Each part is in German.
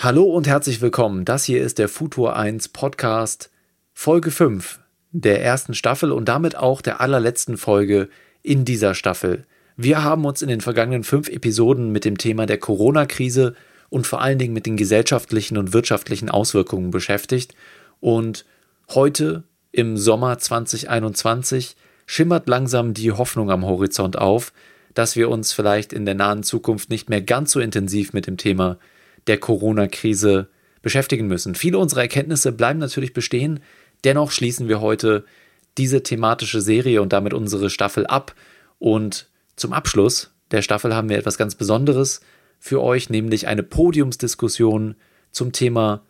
Hallo und herzlich willkommen. Das hier ist der Futur 1 Podcast Folge 5 der ersten Staffel und damit auch der allerletzten Folge in dieser Staffel. Wir haben uns in den vergangenen fünf Episoden mit dem Thema der Corona-Krise und vor allen Dingen mit den gesellschaftlichen und wirtschaftlichen Auswirkungen beschäftigt und heute im Sommer 2021 schimmert langsam die Hoffnung am Horizont auf, dass wir uns vielleicht in der nahen Zukunft nicht mehr ganz so intensiv mit dem Thema der Corona-Krise beschäftigen müssen. Viele unserer Erkenntnisse bleiben natürlich bestehen, dennoch schließen wir heute diese thematische Serie und damit unsere Staffel ab. Und zum Abschluss der Staffel haben wir etwas ganz Besonderes für euch, nämlich eine Podiumsdiskussion zum Thema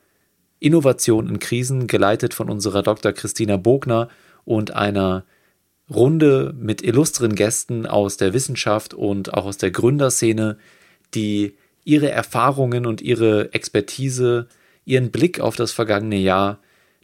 Innovation in Krisen, geleitet von unserer Dr. Christina Bogner und einer Runde mit illustren Gästen aus der Wissenschaft und auch aus der Gründerszene, die ihre Erfahrungen und ihre Expertise, ihren Blick auf das vergangene Jahr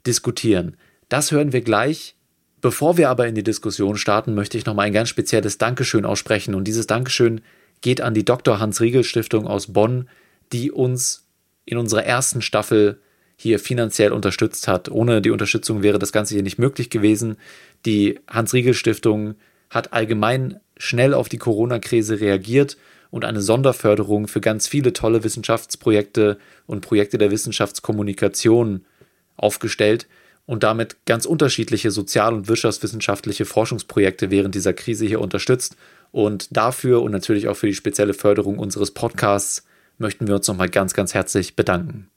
diskutieren. Das hören wir gleich. Bevor wir aber in die Diskussion starten, möchte ich nochmal ein ganz spezielles Dankeschön aussprechen. Und dieses Dankeschön geht an die Dr. Hans-Riegel-Stiftung aus Bonn, die uns in unserer ersten Staffel hier finanziell unterstützt hat. Ohne die Unterstützung wäre das Ganze hier nicht möglich gewesen. Die Hans-Riegel-Stiftung hat allgemein schnell auf die Corona-Krise reagiert und eine Sonderförderung für ganz viele tolle Wissenschaftsprojekte und Projekte der Wissenschaftskommunikation aufgestellt und damit ganz unterschiedliche sozial- und wirtschaftswissenschaftliche Forschungsprojekte während dieser Krise hier unterstützt. Und dafür und natürlich auch für die spezielle Förderung unseres Podcasts möchten wir uns nochmal ganz, ganz herzlich bedanken.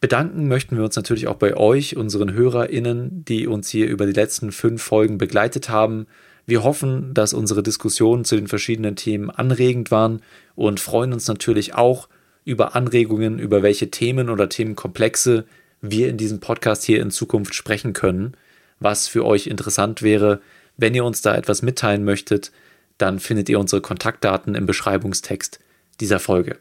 Bedanken möchten wir uns natürlich auch bei euch, unseren HörerInnen, die uns hier über die letzten fünf Folgen begleitet haben wir hoffen, dass unsere Diskussionen zu den verschiedenen Themen anregend waren und freuen uns natürlich auch über Anregungen, über welche Themen oder Themenkomplexe wir in diesem Podcast hier in Zukunft sprechen können, was für euch interessant wäre. Wenn ihr uns da etwas mitteilen möchtet, dann findet ihr unsere Kontaktdaten im Beschreibungstext dieser Folge.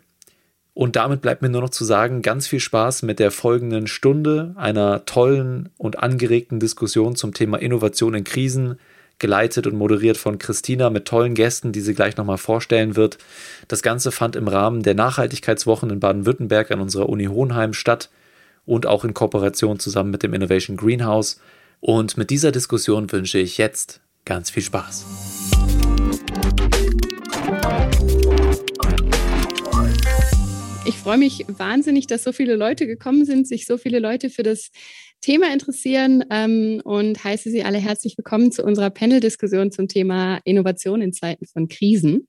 Und damit bleibt mir nur noch zu sagen, ganz viel Spaß mit der folgenden Stunde einer tollen und angeregten Diskussion zum Thema Innovation in Krisen, geleitet und moderiert von Christina mit tollen Gästen, die sie gleich nochmal vorstellen wird. Das Ganze fand im Rahmen der Nachhaltigkeitswochen in Baden-Württemberg an unserer Uni Hohenheim statt und auch in Kooperation zusammen mit dem Innovation Greenhouse. Und mit dieser Diskussion wünsche ich jetzt ganz viel Spaß. Ich freue mich wahnsinnig, dass so viele Leute gekommen sind, sich so viele Leute für das Thema interessieren ähm, und heiße Sie alle herzlich willkommen zu unserer Panel-Diskussion zum Thema Innovation in Zeiten von Krisen.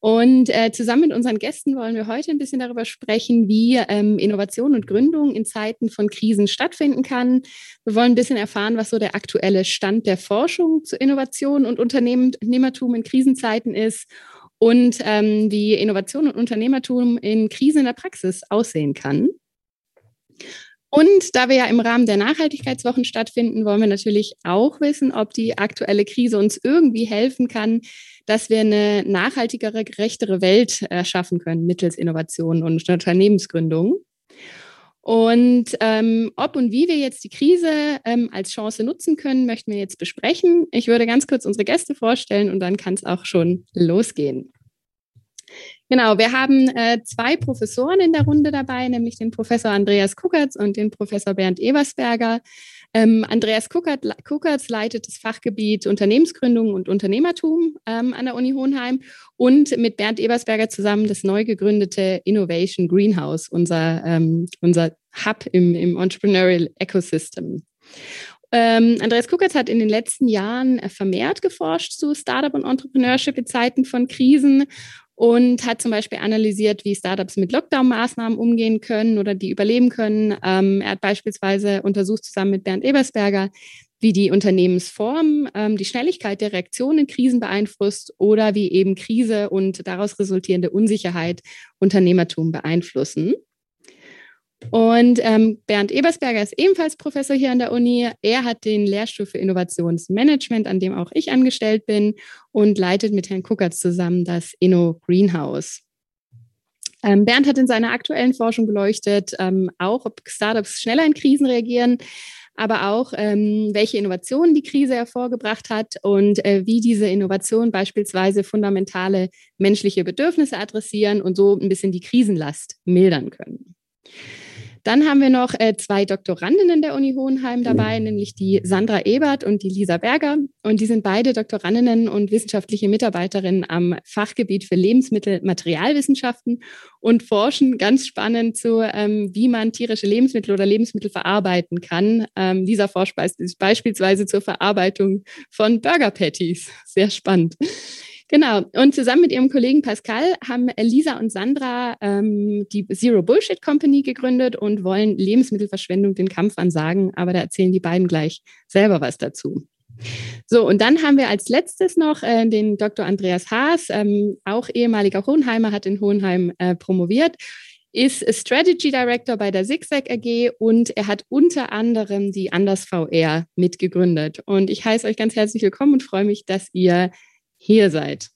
Und äh, zusammen mit unseren Gästen wollen wir heute ein bisschen darüber sprechen, wie ähm, Innovation und Gründung in Zeiten von Krisen stattfinden kann. Wir wollen ein bisschen erfahren, was so der aktuelle Stand der Forschung zu Innovation und Unternehmertum in Krisenzeiten ist und ähm, wie Innovation und Unternehmertum in Krisen in der Praxis aussehen kann. Und da wir ja im Rahmen der Nachhaltigkeitswochen stattfinden, wollen wir natürlich auch wissen, ob die aktuelle Krise uns irgendwie helfen kann, dass wir eine nachhaltigere, gerechtere Welt erschaffen können mittels Innovation und Unternehmensgründung. Und ähm, ob und wie wir jetzt die Krise ähm, als Chance nutzen können, möchten wir jetzt besprechen. Ich würde ganz kurz unsere Gäste vorstellen und dann kann es auch schon losgehen. Genau, wir haben äh, zwei Professoren in der Runde dabei, nämlich den Professor Andreas Kuckertz und den Professor Bernd Ebersberger. Ähm, Andreas Kuckert, Kuckertz leitet das Fachgebiet Unternehmensgründung und Unternehmertum ähm, an der Uni Hohenheim und mit Bernd Ebersberger zusammen das neu gegründete Innovation Greenhouse, unser, ähm, unser Hub im, im Entrepreneurial Ecosystem. Ähm, Andreas Kuckertz hat in den letzten Jahren vermehrt geforscht zu Startup und Entrepreneurship in Zeiten von Krisen und hat zum Beispiel analysiert, wie Startups mit Lockdown-Maßnahmen umgehen können oder die überleben können. Ähm, er hat beispielsweise untersucht zusammen mit Bernd Ebersberger, wie die Unternehmensform ähm, die Schnelligkeit der Reaktion in Krisen beeinflusst oder wie eben Krise und daraus resultierende Unsicherheit Unternehmertum beeinflussen. Und ähm, Bernd Ebersberger ist ebenfalls Professor hier an der Uni. Er hat den Lehrstuhl für Innovationsmanagement, an dem auch ich angestellt bin, und leitet mit Herrn Kuckertz zusammen das Inno Greenhouse. Ähm, Bernd hat in seiner aktuellen Forschung beleuchtet, ähm, auch ob Startups schneller in Krisen reagieren, aber auch ähm, welche Innovationen die Krise hervorgebracht hat und äh, wie diese Innovationen beispielsweise fundamentale menschliche Bedürfnisse adressieren und so ein bisschen die Krisenlast mildern können. Dann haben wir noch äh, zwei Doktorandinnen der Uni Hohenheim dabei, nämlich die Sandra Ebert und die Lisa Berger. Und die sind beide Doktorandinnen und wissenschaftliche Mitarbeiterinnen am Fachgebiet für Lebensmittelmaterialwissenschaften und forschen ganz spannend zu, ähm, wie man tierische Lebensmittel oder Lebensmittel verarbeiten kann. Ähm, Lisa forscht beispielsweise zur Verarbeitung von Burger Patties. Sehr spannend. Genau. Und zusammen mit ihrem Kollegen Pascal haben Lisa und Sandra ähm, die Zero Bullshit Company gegründet und wollen Lebensmittelverschwendung den Kampf ansagen. Aber da erzählen die beiden gleich selber was dazu. So, und dann haben wir als letztes noch äh, den Dr. Andreas Haas, ähm, auch ehemaliger Hohenheimer, hat in Hohenheim äh, promoviert, ist Strategy Director bei der Zigzag AG und er hat unter anderem die Anders VR mitgegründet. Und ich heiße euch ganz herzlich willkommen und freue mich, dass ihr hier seid.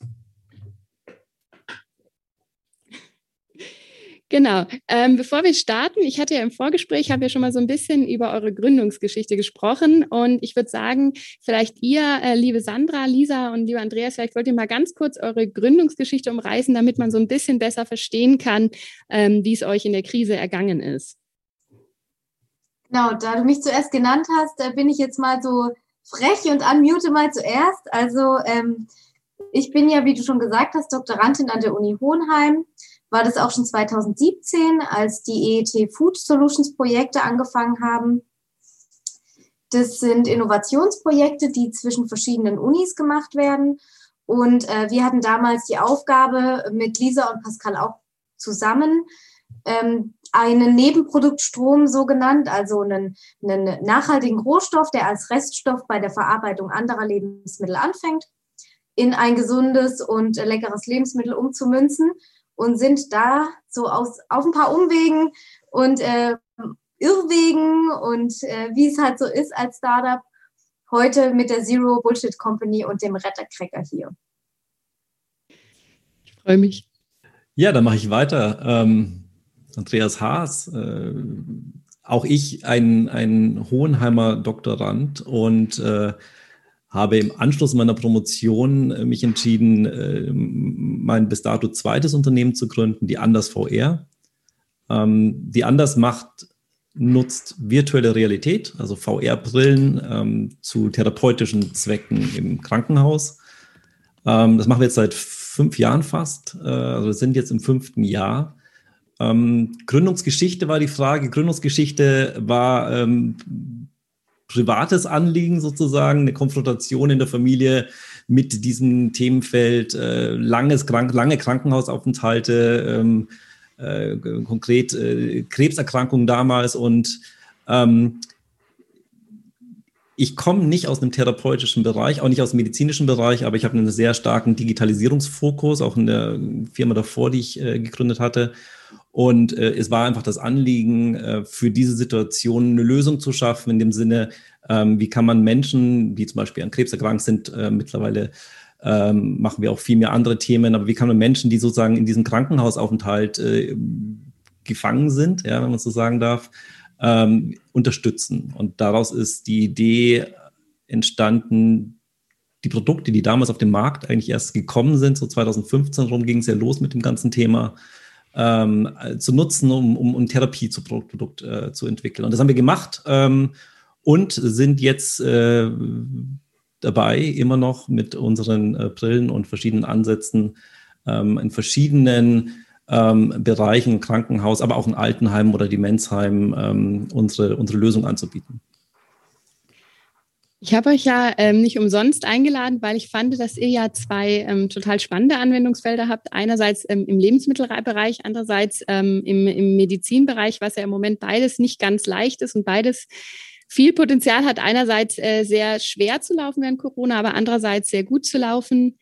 Genau. Ähm, bevor wir starten, ich hatte ja im Vorgespräch, haben wir schon mal so ein bisschen über eure Gründungsgeschichte gesprochen. Und ich würde sagen, vielleicht ihr, äh, liebe Sandra, Lisa und lieber Andreas, vielleicht wollt ihr mal ganz kurz eure Gründungsgeschichte umreißen, damit man so ein bisschen besser verstehen kann, ähm, wie es euch in der Krise ergangen ist. Genau, da du mich zuerst genannt hast, bin ich jetzt mal so frech und unmute mal zuerst. Also ähm, ich bin ja, wie du schon gesagt hast, Doktorandin an der Uni Hohenheim. War das auch schon 2017, als die EET Food Solutions Projekte angefangen haben. Das sind Innovationsprojekte, die zwischen verschiedenen Unis gemacht werden. Und äh, wir hatten damals die Aufgabe, mit Lisa und Pascal auch zusammen ähm, einen Nebenproduktstrom so genannt, also einen, einen nachhaltigen Rohstoff, der als Reststoff bei der Verarbeitung anderer Lebensmittel anfängt, in ein gesundes und leckeres Lebensmittel umzumünzen und sind da so aus, auf ein paar Umwegen und äh, Irrwegen und äh, wie es halt so ist als Startup heute mit der Zero Bullshit Company und dem Rettercracker hier. Ich freue mich. Ja, dann mache ich weiter. Ähm, Andreas Haas, äh, auch ich ein, ein Hohenheimer Doktorand und äh, habe im Anschluss meiner Promotion äh, mich entschieden, äh, mein bis dato zweites Unternehmen zu gründen, die Anders VR. Ähm, die Anders macht, nutzt virtuelle Realität, also VR-Brillen ähm, zu therapeutischen Zwecken im Krankenhaus. Ähm, das machen wir jetzt seit fünf Jahren fast, äh, also sind jetzt im fünften Jahr. Gründungsgeschichte war die Frage. Gründungsgeschichte war privates Anliegen sozusagen, eine Konfrontation in der Familie mit diesem Themenfeld, äh, langes Krank lange Krankenhausaufenthalte, ähm, äh, konkret äh, Krebserkrankungen damals und ähm, ich komme nicht aus einem therapeutischen Bereich, auch nicht aus dem medizinischen Bereich, aber ich habe einen sehr starken Digitalisierungsfokus, auch in der Firma davor, die ich äh, gegründet hatte. Und äh, es war einfach das Anliegen, äh, für diese Situation eine Lösung zu schaffen, in dem Sinne, ähm, wie kann man Menschen, die zum Beispiel an Krebs erkrankt sind, äh, mittlerweile ähm, machen wir auch viel mehr andere Themen, aber wie kann man Menschen, die sozusagen in diesem Krankenhausaufenthalt äh, gefangen sind, ja, wenn man so sagen darf, ähm, unterstützen. Und daraus ist die Idee entstanden, die Produkte, die damals auf dem Markt eigentlich erst gekommen sind, so 2015 rum ging es ja los mit dem ganzen Thema, ähm, zu nutzen, um, um, um Therapie zu Produkt äh, zu entwickeln. Und das haben wir gemacht ähm, und sind jetzt äh, dabei, immer noch mit unseren äh, Brillen und verschiedenen Ansätzen ähm, in verschiedenen ähm, Bereichen, Krankenhaus, aber auch in Altenheimen oder Demenzheimen ähm, unsere, unsere Lösung anzubieten. Ich habe euch ja ähm, nicht umsonst eingeladen, weil ich fand, dass ihr ja zwei ähm, total spannende Anwendungsfelder habt. Einerseits ähm, im Lebensmittelbereich, andererseits ähm, im, im Medizinbereich, was ja im Moment beides nicht ganz leicht ist und beides viel Potenzial hat. Einerseits äh, sehr schwer zu laufen während Corona, aber andererseits sehr gut zu laufen.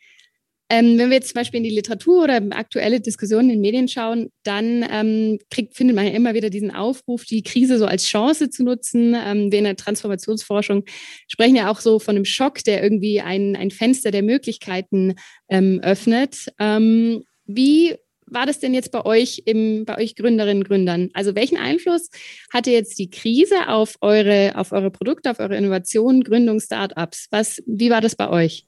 Ähm, wenn wir jetzt zum Beispiel in die Literatur oder aktuelle Diskussionen in den Medien schauen, dann ähm, kriegt, findet man ja immer wieder diesen Aufruf, die Krise so als Chance zu nutzen. Ähm, wir in der Transformationsforschung sprechen ja auch so von einem Schock, der irgendwie ein, ein Fenster der Möglichkeiten ähm, öffnet. Ähm, wie war das denn jetzt bei euch, im, bei euch Gründerinnen und Gründern? Also welchen Einfluss hatte jetzt die Krise auf eure, auf eure Produkte, auf eure Innovationen, Gründung, Startups? Was, wie war das bei euch?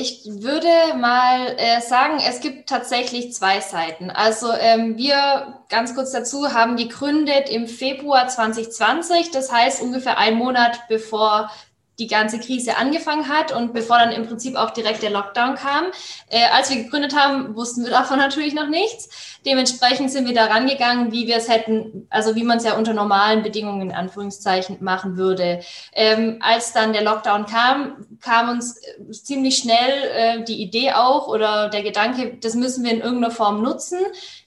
Ich würde mal äh, sagen, es gibt tatsächlich zwei Seiten. Also ähm, wir, ganz kurz dazu, haben gegründet im Februar 2020, das heißt ungefähr einen Monat bevor die ganze Krise angefangen hat und bevor dann im Prinzip auch direkt der Lockdown kam. Äh, als wir gegründet haben, wussten wir davon natürlich noch nichts. Dementsprechend sind wir da rangegangen, wie wir es hätten, also wie man es ja unter normalen Bedingungen in Anführungszeichen machen würde. Ähm, als dann der Lockdown kam, kam uns äh, ziemlich schnell äh, die Idee auch oder der Gedanke, das müssen wir in irgendeiner Form nutzen.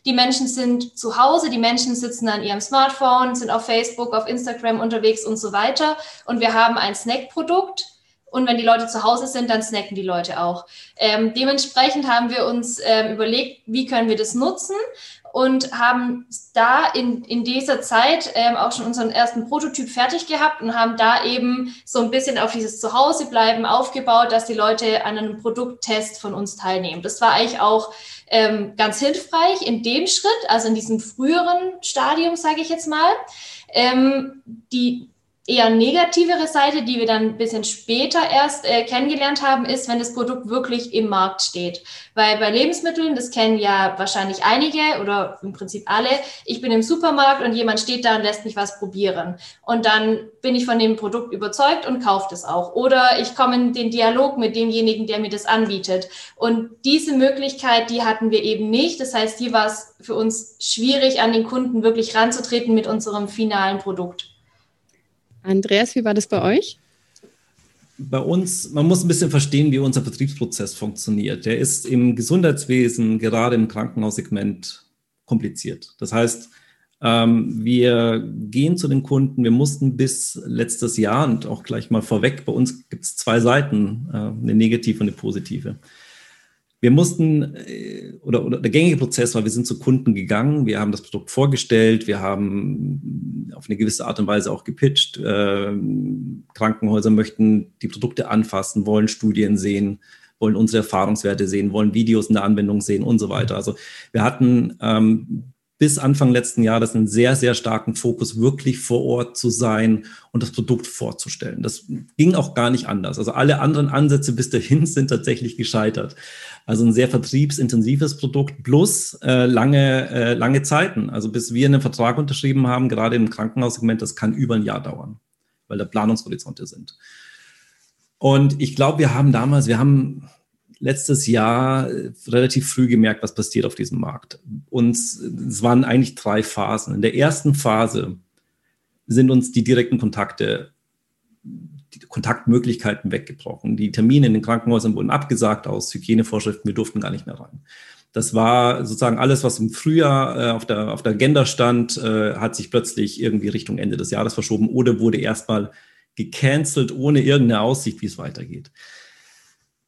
Die Menschen sind zu Hause, die Menschen sitzen an ihrem Smartphone, sind auf Facebook, auf Instagram unterwegs und so weiter. Und wir haben ein Snackprodukt. Und wenn die Leute zu Hause sind, dann snacken die Leute auch. Ähm, dementsprechend haben wir uns ähm, überlegt, wie können wir das nutzen und haben da in, in dieser Zeit ähm, auch schon unseren ersten Prototyp fertig gehabt und haben da eben so ein bisschen auf dieses Zuhausebleiben aufgebaut, dass die Leute an einem Produkttest von uns teilnehmen. Das war eigentlich auch ähm, ganz hilfreich in dem Schritt, also in diesem früheren Stadium, sage ich jetzt mal. Ähm, die eher negativere Seite, die wir dann ein bisschen später erst äh, kennengelernt haben, ist, wenn das Produkt wirklich im Markt steht. Weil bei Lebensmitteln, das kennen ja wahrscheinlich einige oder im Prinzip alle, ich bin im Supermarkt und jemand steht da und lässt mich was probieren. Und dann bin ich von dem Produkt überzeugt und kaufe das auch. Oder ich komme in den Dialog mit demjenigen, der mir das anbietet. Und diese Möglichkeit, die hatten wir eben nicht. Das heißt, hier war es für uns schwierig, an den Kunden wirklich ranzutreten mit unserem finalen Produkt. Andreas, wie war das bei euch? Bei uns, man muss ein bisschen verstehen, wie unser Vertriebsprozess funktioniert. Der ist im Gesundheitswesen, gerade im Krankenhaussegment, kompliziert. Das heißt, ähm, wir gehen zu den Kunden. Wir mussten bis letztes Jahr und auch gleich mal vorweg, bei uns gibt es zwei Seiten, äh, eine negative und eine positive. Wir mussten, äh, oder, oder der gängige Prozess war, wir sind zu Kunden gegangen, wir haben das Produkt vorgestellt, wir haben auf eine gewisse Art und Weise auch gepitcht. Äh, Krankenhäuser möchten die Produkte anfassen, wollen Studien sehen, wollen unsere Erfahrungswerte sehen, wollen Videos in der Anwendung sehen und so weiter. Also wir hatten ähm, bis Anfang letzten Jahres einen sehr, sehr starken Fokus, wirklich vor Ort zu sein und das Produkt vorzustellen. Das ging auch gar nicht anders. Also alle anderen Ansätze bis dahin sind tatsächlich gescheitert. Also ein sehr vertriebsintensives Produkt plus äh, lange, äh, lange Zeiten. Also bis wir einen Vertrag unterschrieben haben, gerade im Krankenhaussegment, das kann über ein Jahr dauern, weil da Planungshorizonte sind. Und ich glaube, wir haben damals, wir haben letztes Jahr äh, relativ früh gemerkt, was passiert auf diesem Markt. Und es waren eigentlich drei Phasen. In der ersten Phase sind uns die direkten Kontakte, die Kontaktmöglichkeiten weggebrochen. Die Termine in den Krankenhäusern wurden abgesagt aus Hygienevorschriften. Wir durften gar nicht mehr rein. Das war sozusagen alles, was im Frühjahr äh, auf, der, auf der Agenda stand, äh, hat sich plötzlich irgendwie Richtung Ende des Jahres verschoben oder wurde erstmal gecancelt, ohne irgendeine Aussicht, wie es weitergeht.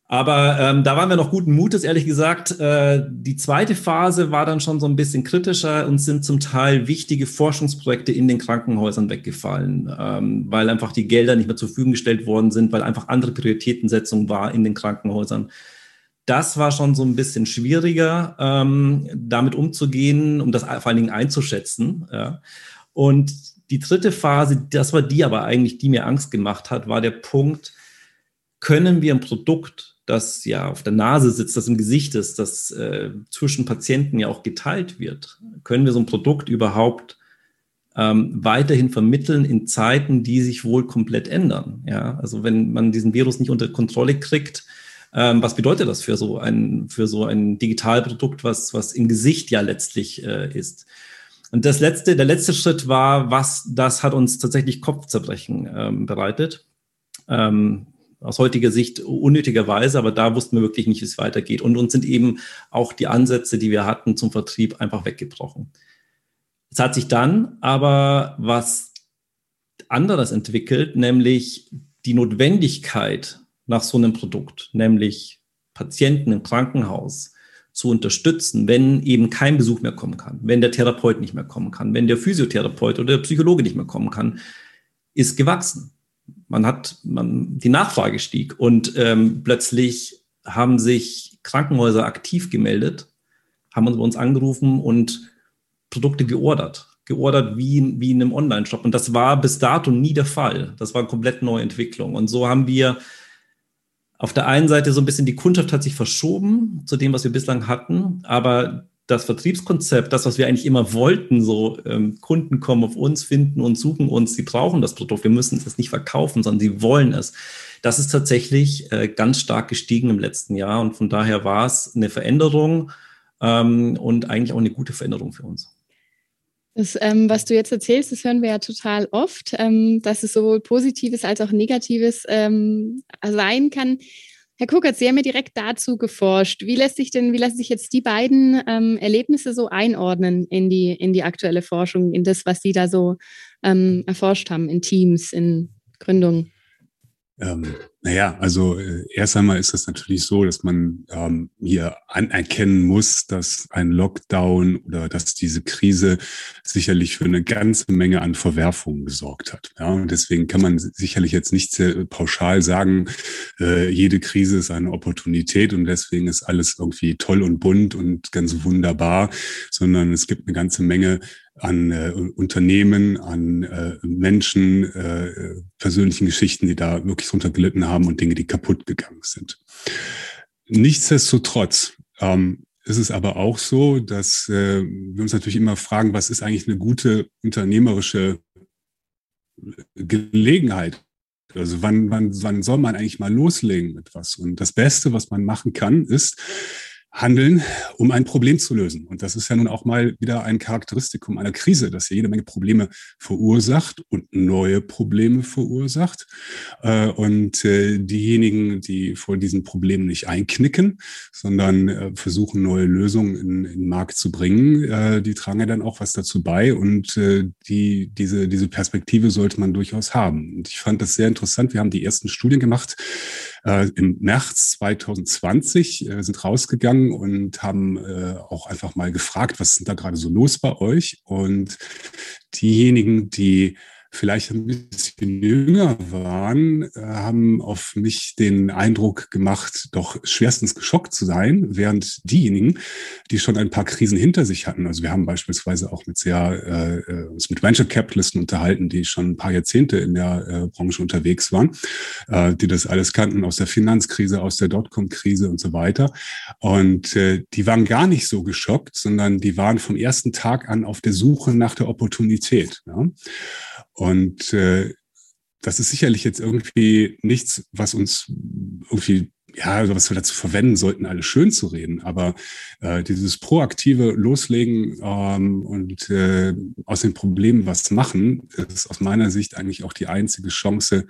Aber ähm, da waren wir noch guten Mutes, ehrlich gesagt. Äh, die zweite Phase war dann schon so ein bisschen kritischer und sind zum Teil wichtige Forschungsprojekte in den Krankenhäusern weggefallen, ähm, weil einfach die Gelder nicht mehr zur Verfügung gestellt worden sind, weil einfach andere Prioritätensetzung war in den Krankenhäusern. Das war schon so ein bisschen schwieriger, ähm, damit umzugehen, um das vor allen Dingen einzuschätzen. Ja. Und die dritte Phase, das war die aber eigentlich, die mir Angst gemacht hat, war der Punkt, können wir ein Produkt das ja auf der Nase sitzt, das im Gesicht ist, das äh, zwischen Patienten ja auch geteilt wird. Können wir so ein Produkt überhaupt ähm, weiterhin vermitteln in Zeiten, die sich wohl komplett ändern? Ja, also wenn man diesen Virus nicht unter Kontrolle kriegt, ähm, was bedeutet das für so ein, für so ein Digitalprodukt, was, was im Gesicht ja letztlich äh, ist? Und das letzte, der letzte Schritt war, was, das hat uns tatsächlich Kopfzerbrechen ähm, bereitet. Ähm, aus heutiger Sicht unnötigerweise, aber da wussten wir wirklich nicht, wie es weitergeht. Und uns sind eben auch die Ansätze, die wir hatten zum Vertrieb, einfach weggebrochen. Es hat sich dann aber was anderes entwickelt, nämlich die Notwendigkeit nach so einem Produkt, nämlich Patienten im Krankenhaus zu unterstützen, wenn eben kein Besuch mehr kommen kann, wenn der Therapeut nicht mehr kommen kann, wenn der Physiotherapeut oder der Psychologe nicht mehr kommen kann, ist gewachsen man hat, man, die Nachfrage stieg und ähm, plötzlich haben sich Krankenhäuser aktiv gemeldet, haben uns bei uns angerufen und Produkte geordert. Geordert wie, wie in einem Online-Shop. Und das war bis dato nie der Fall. Das war eine komplett neue Entwicklung. Und so haben wir auf der einen Seite so ein bisschen die Kundschaft hat sich verschoben zu dem, was wir bislang hatten, aber das Vertriebskonzept, das, was wir eigentlich immer wollten, so ähm, Kunden kommen auf uns, finden und suchen uns, sie brauchen das Produkt, wir müssen es nicht verkaufen, sondern sie wollen es. Das ist tatsächlich äh, ganz stark gestiegen im letzten Jahr und von daher war es eine Veränderung ähm, und eigentlich auch eine gute Veränderung für uns. Das, ähm, was du jetzt erzählst, das hören wir ja total oft, ähm, dass es sowohl Positives als auch Negatives ähm, sein kann. Herr Kuckert, Sie haben ja direkt dazu geforscht. Wie lässt sich denn, wie lassen sich jetzt die beiden ähm, Erlebnisse so einordnen in die, in die aktuelle Forschung, in das, was Sie da so ähm, erforscht haben, in Teams, in Gründungen? Ähm, naja, also äh, erst einmal ist es natürlich so, dass man ähm, hier anerkennen muss, dass ein Lockdown oder dass diese Krise sicherlich für eine ganze Menge an Verwerfungen gesorgt hat. Ja, und deswegen kann man sicherlich jetzt nicht sehr pauschal sagen, äh, jede Krise ist eine Opportunität und deswegen ist alles irgendwie toll und bunt und ganz wunderbar, sondern es gibt eine ganze Menge an äh, Unternehmen, an äh, Menschen, äh, persönlichen Geschichten, die da wirklich drunter gelitten haben und Dinge, die kaputt gegangen sind. Nichtsdestotrotz ähm, ist es aber auch so, dass äh, wir uns natürlich immer fragen, was ist eigentlich eine gute unternehmerische Gelegenheit? Also wann, wann, wann soll man eigentlich mal loslegen mit was? Und das Beste, was man machen kann, ist, handeln, um ein Problem zu lösen. Und das ist ja nun auch mal wieder ein Charakteristikum einer Krise, dass sie jede Menge Probleme verursacht und neue Probleme verursacht. Äh, und äh, diejenigen, die vor diesen Problemen nicht einknicken, sondern äh, versuchen, neue Lösungen in, in den Markt zu bringen, die tragen ja dann auch was dazu bei. Und die, diese, diese Perspektive sollte man durchaus haben. Und ich fand das sehr interessant. Wir haben die ersten Studien gemacht, äh, im März 2020 äh, sind rausgegangen und haben äh, auch einfach mal gefragt, was ist da gerade so los bei euch? Und diejenigen, die vielleicht ein bisschen jünger waren, äh, haben auf mich den Eindruck gemacht, doch schwerstens geschockt zu sein, während diejenigen, die schon ein paar Krisen hinter sich hatten, also wir haben beispielsweise auch mit sehr äh, äh, uns mit Venture Capitalisten unterhalten, die schon ein paar Jahrzehnte in der äh, Branche unterwegs waren, äh, die das alles kannten aus der Finanzkrise, aus der Dotcom-Krise und so weiter. Und äh, die waren gar nicht so geschockt, sondern die waren vom ersten Tag an auf der Suche nach der Opportunität. Ja? Und äh, das ist sicherlich jetzt irgendwie nichts, was uns irgendwie, ja, also was wir dazu verwenden sollten, alles schön zu reden. Aber äh, dieses proaktive Loslegen ähm, und äh, aus den Problemen was machen, ist aus meiner Sicht eigentlich auch die einzige Chance,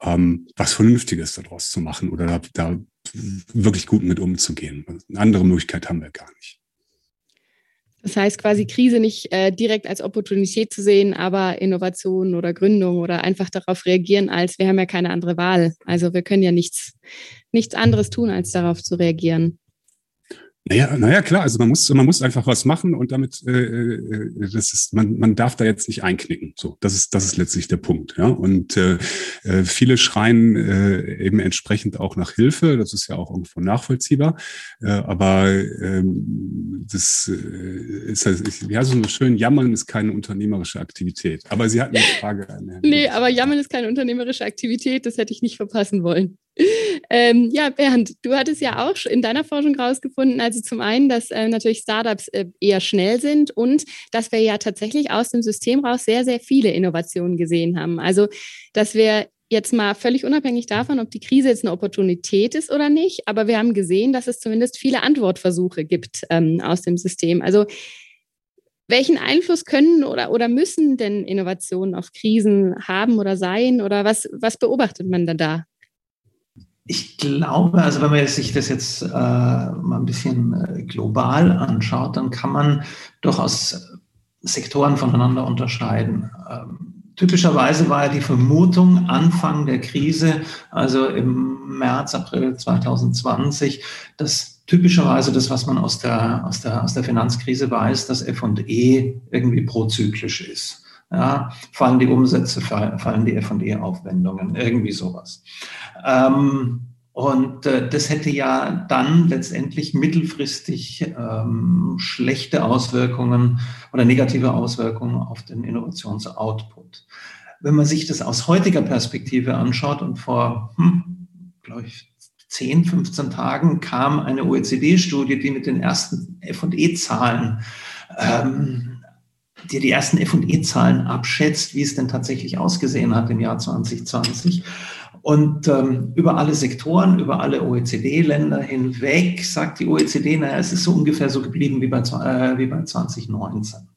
ähm, was Vernünftiges daraus zu machen oder da, da wirklich gut mit umzugehen. Eine andere Möglichkeit haben wir gar nicht. Das heißt quasi Krise nicht äh, direkt als Opportunität zu sehen, aber Innovation oder Gründung oder einfach darauf reagieren, als wir haben ja keine andere Wahl. Also wir können ja nichts, nichts anderes tun, als darauf zu reagieren. Naja, naja, klar, also man muss, man muss einfach was machen und damit, äh, äh, das ist, man, man darf da jetzt nicht einknicken. So, das ist, das ist letztlich der Punkt. Ja, und äh, äh, viele schreien äh, eben entsprechend auch nach Hilfe. Das ist ja auch irgendwo nachvollziehbar. Äh, aber ähm, das äh, ist, ja so schön. Jammern ist keine unternehmerische Aktivität. Aber Sie hatten eine Frage. nee, aber Jammern ist keine unternehmerische Aktivität. Das hätte ich nicht verpassen wollen. Ähm, ja, Bernd, du hattest ja auch in deiner Forschung herausgefunden, also zum einen, dass äh, natürlich Startups äh, eher schnell sind und dass wir ja tatsächlich aus dem System raus sehr, sehr viele Innovationen gesehen haben. Also, dass wir jetzt mal völlig unabhängig davon, ob die Krise jetzt eine Opportunität ist oder nicht, aber wir haben gesehen, dass es zumindest viele Antwortversuche gibt ähm, aus dem System. Also, welchen Einfluss können oder, oder müssen denn Innovationen auf Krisen haben oder sein? Oder was, was beobachtet man dann da? Ich glaube, also wenn man sich das jetzt äh, mal ein bisschen äh, global anschaut, dann kann man durchaus Sektoren voneinander unterscheiden. Ähm, typischerweise war ja die Vermutung Anfang der Krise, also im März, April 2020, dass typischerweise das, was man aus der, aus der, aus der Finanzkrise weiß, dass F&E irgendwie prozyklisch ist. Ja, fallen die Umsätze, fallen die F&E-Aufwendungen, irgendwie sowas. Ähm, und äh, das hätte ja dann letztendlich mittelfristig ähm, schlechte Auswirkungen oder negative Auswirkungen auf den Innovationsoutput. Wenn man sich das aus heutiger Perspektive anschaut und vor, hm, glaube ich, 10, 15 Tagen kam eine OECD-Studie, die mit den ersten F&E-Zahlen ähm, die die ersten F&E-Zahlen abschätzt, wie es denn tatsächlich ausgesehen hat im Jahr 2020. Und ähm, über alle Sektoren, über alle OECD-Länder hinweg sagt die OECD, naja, es ist so ungefähr so geblieben wie bei, äh, wie bei 2019.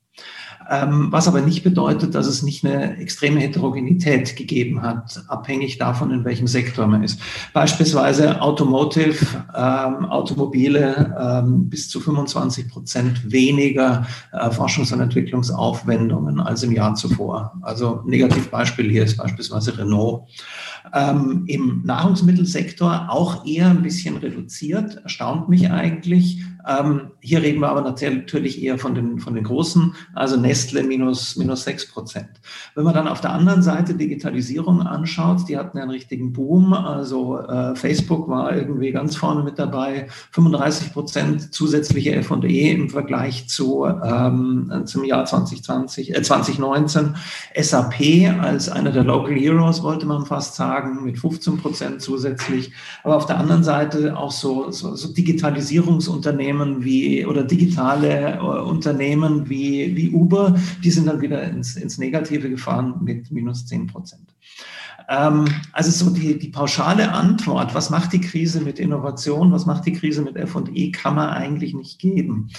Ähm, was aber nicht bedeutet, dass es nicht eine extreme Heterogenität gegeben hat, abhängig davon, in welchem Sektor man ist. Beispielsweise Automotive, ähm, Automobile ähm, bis zu 25 Prozent weniger äh, Forschungs- und Entwicklungsaufwendungen als im Jahr zuvor. Also Negativbeispiel hier ist beispielsweise Renault. Ähm, Im Nahrungsmittelsektor auch eher ein bisschen reduziert, erstaunt mich eigentlich. Ähm, hier reden wir aber natürlich eher von den, von den großen, also Nestle minus, minus 6 Prozent. Wenn man dann auf der anderen Seite Digitalisierung anschaut, die hatten einen richtigen Boom. Also äh, Facebook war irgendwie ganz vorne mit dabei, 35 Prozent zusätzliche F&E im Vergleich zu, ähm, zum Jahr 2020, äh, 2019. SAP als einer der Local Heroes, wollte man fast sagen, mit 15 Prozent zusätzlich. Aber auf der anderen Seite auch so, so, so Digitalisierungsunternehmen, Unternehmen wie oder digitale äh, Unternehmen wie, wie Uber, die sind dann wieder ins, ins Negative gefahren mit minus 10 Prozent. Ähm, also so die, die pauschale Antwort, was macht die Krise mit Innovation, was macht die Krise mit FE, kann man eigentlich nicht geben.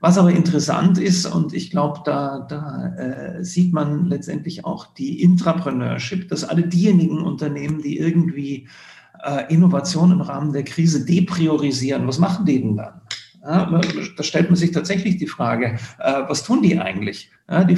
Was aber interessant ist, und ich glaube, da, da äh, sieht man letztendlich auch die Intrapreneurship, dass alle diejenigen Unternehmen, die irgendwie äh, Innovation im Rahmen der Krise depriorisieren, was machen die denn dann? Ja, da stellt man sich tatsächlich die Frage, äh, was tun die eigentlich? Ja, die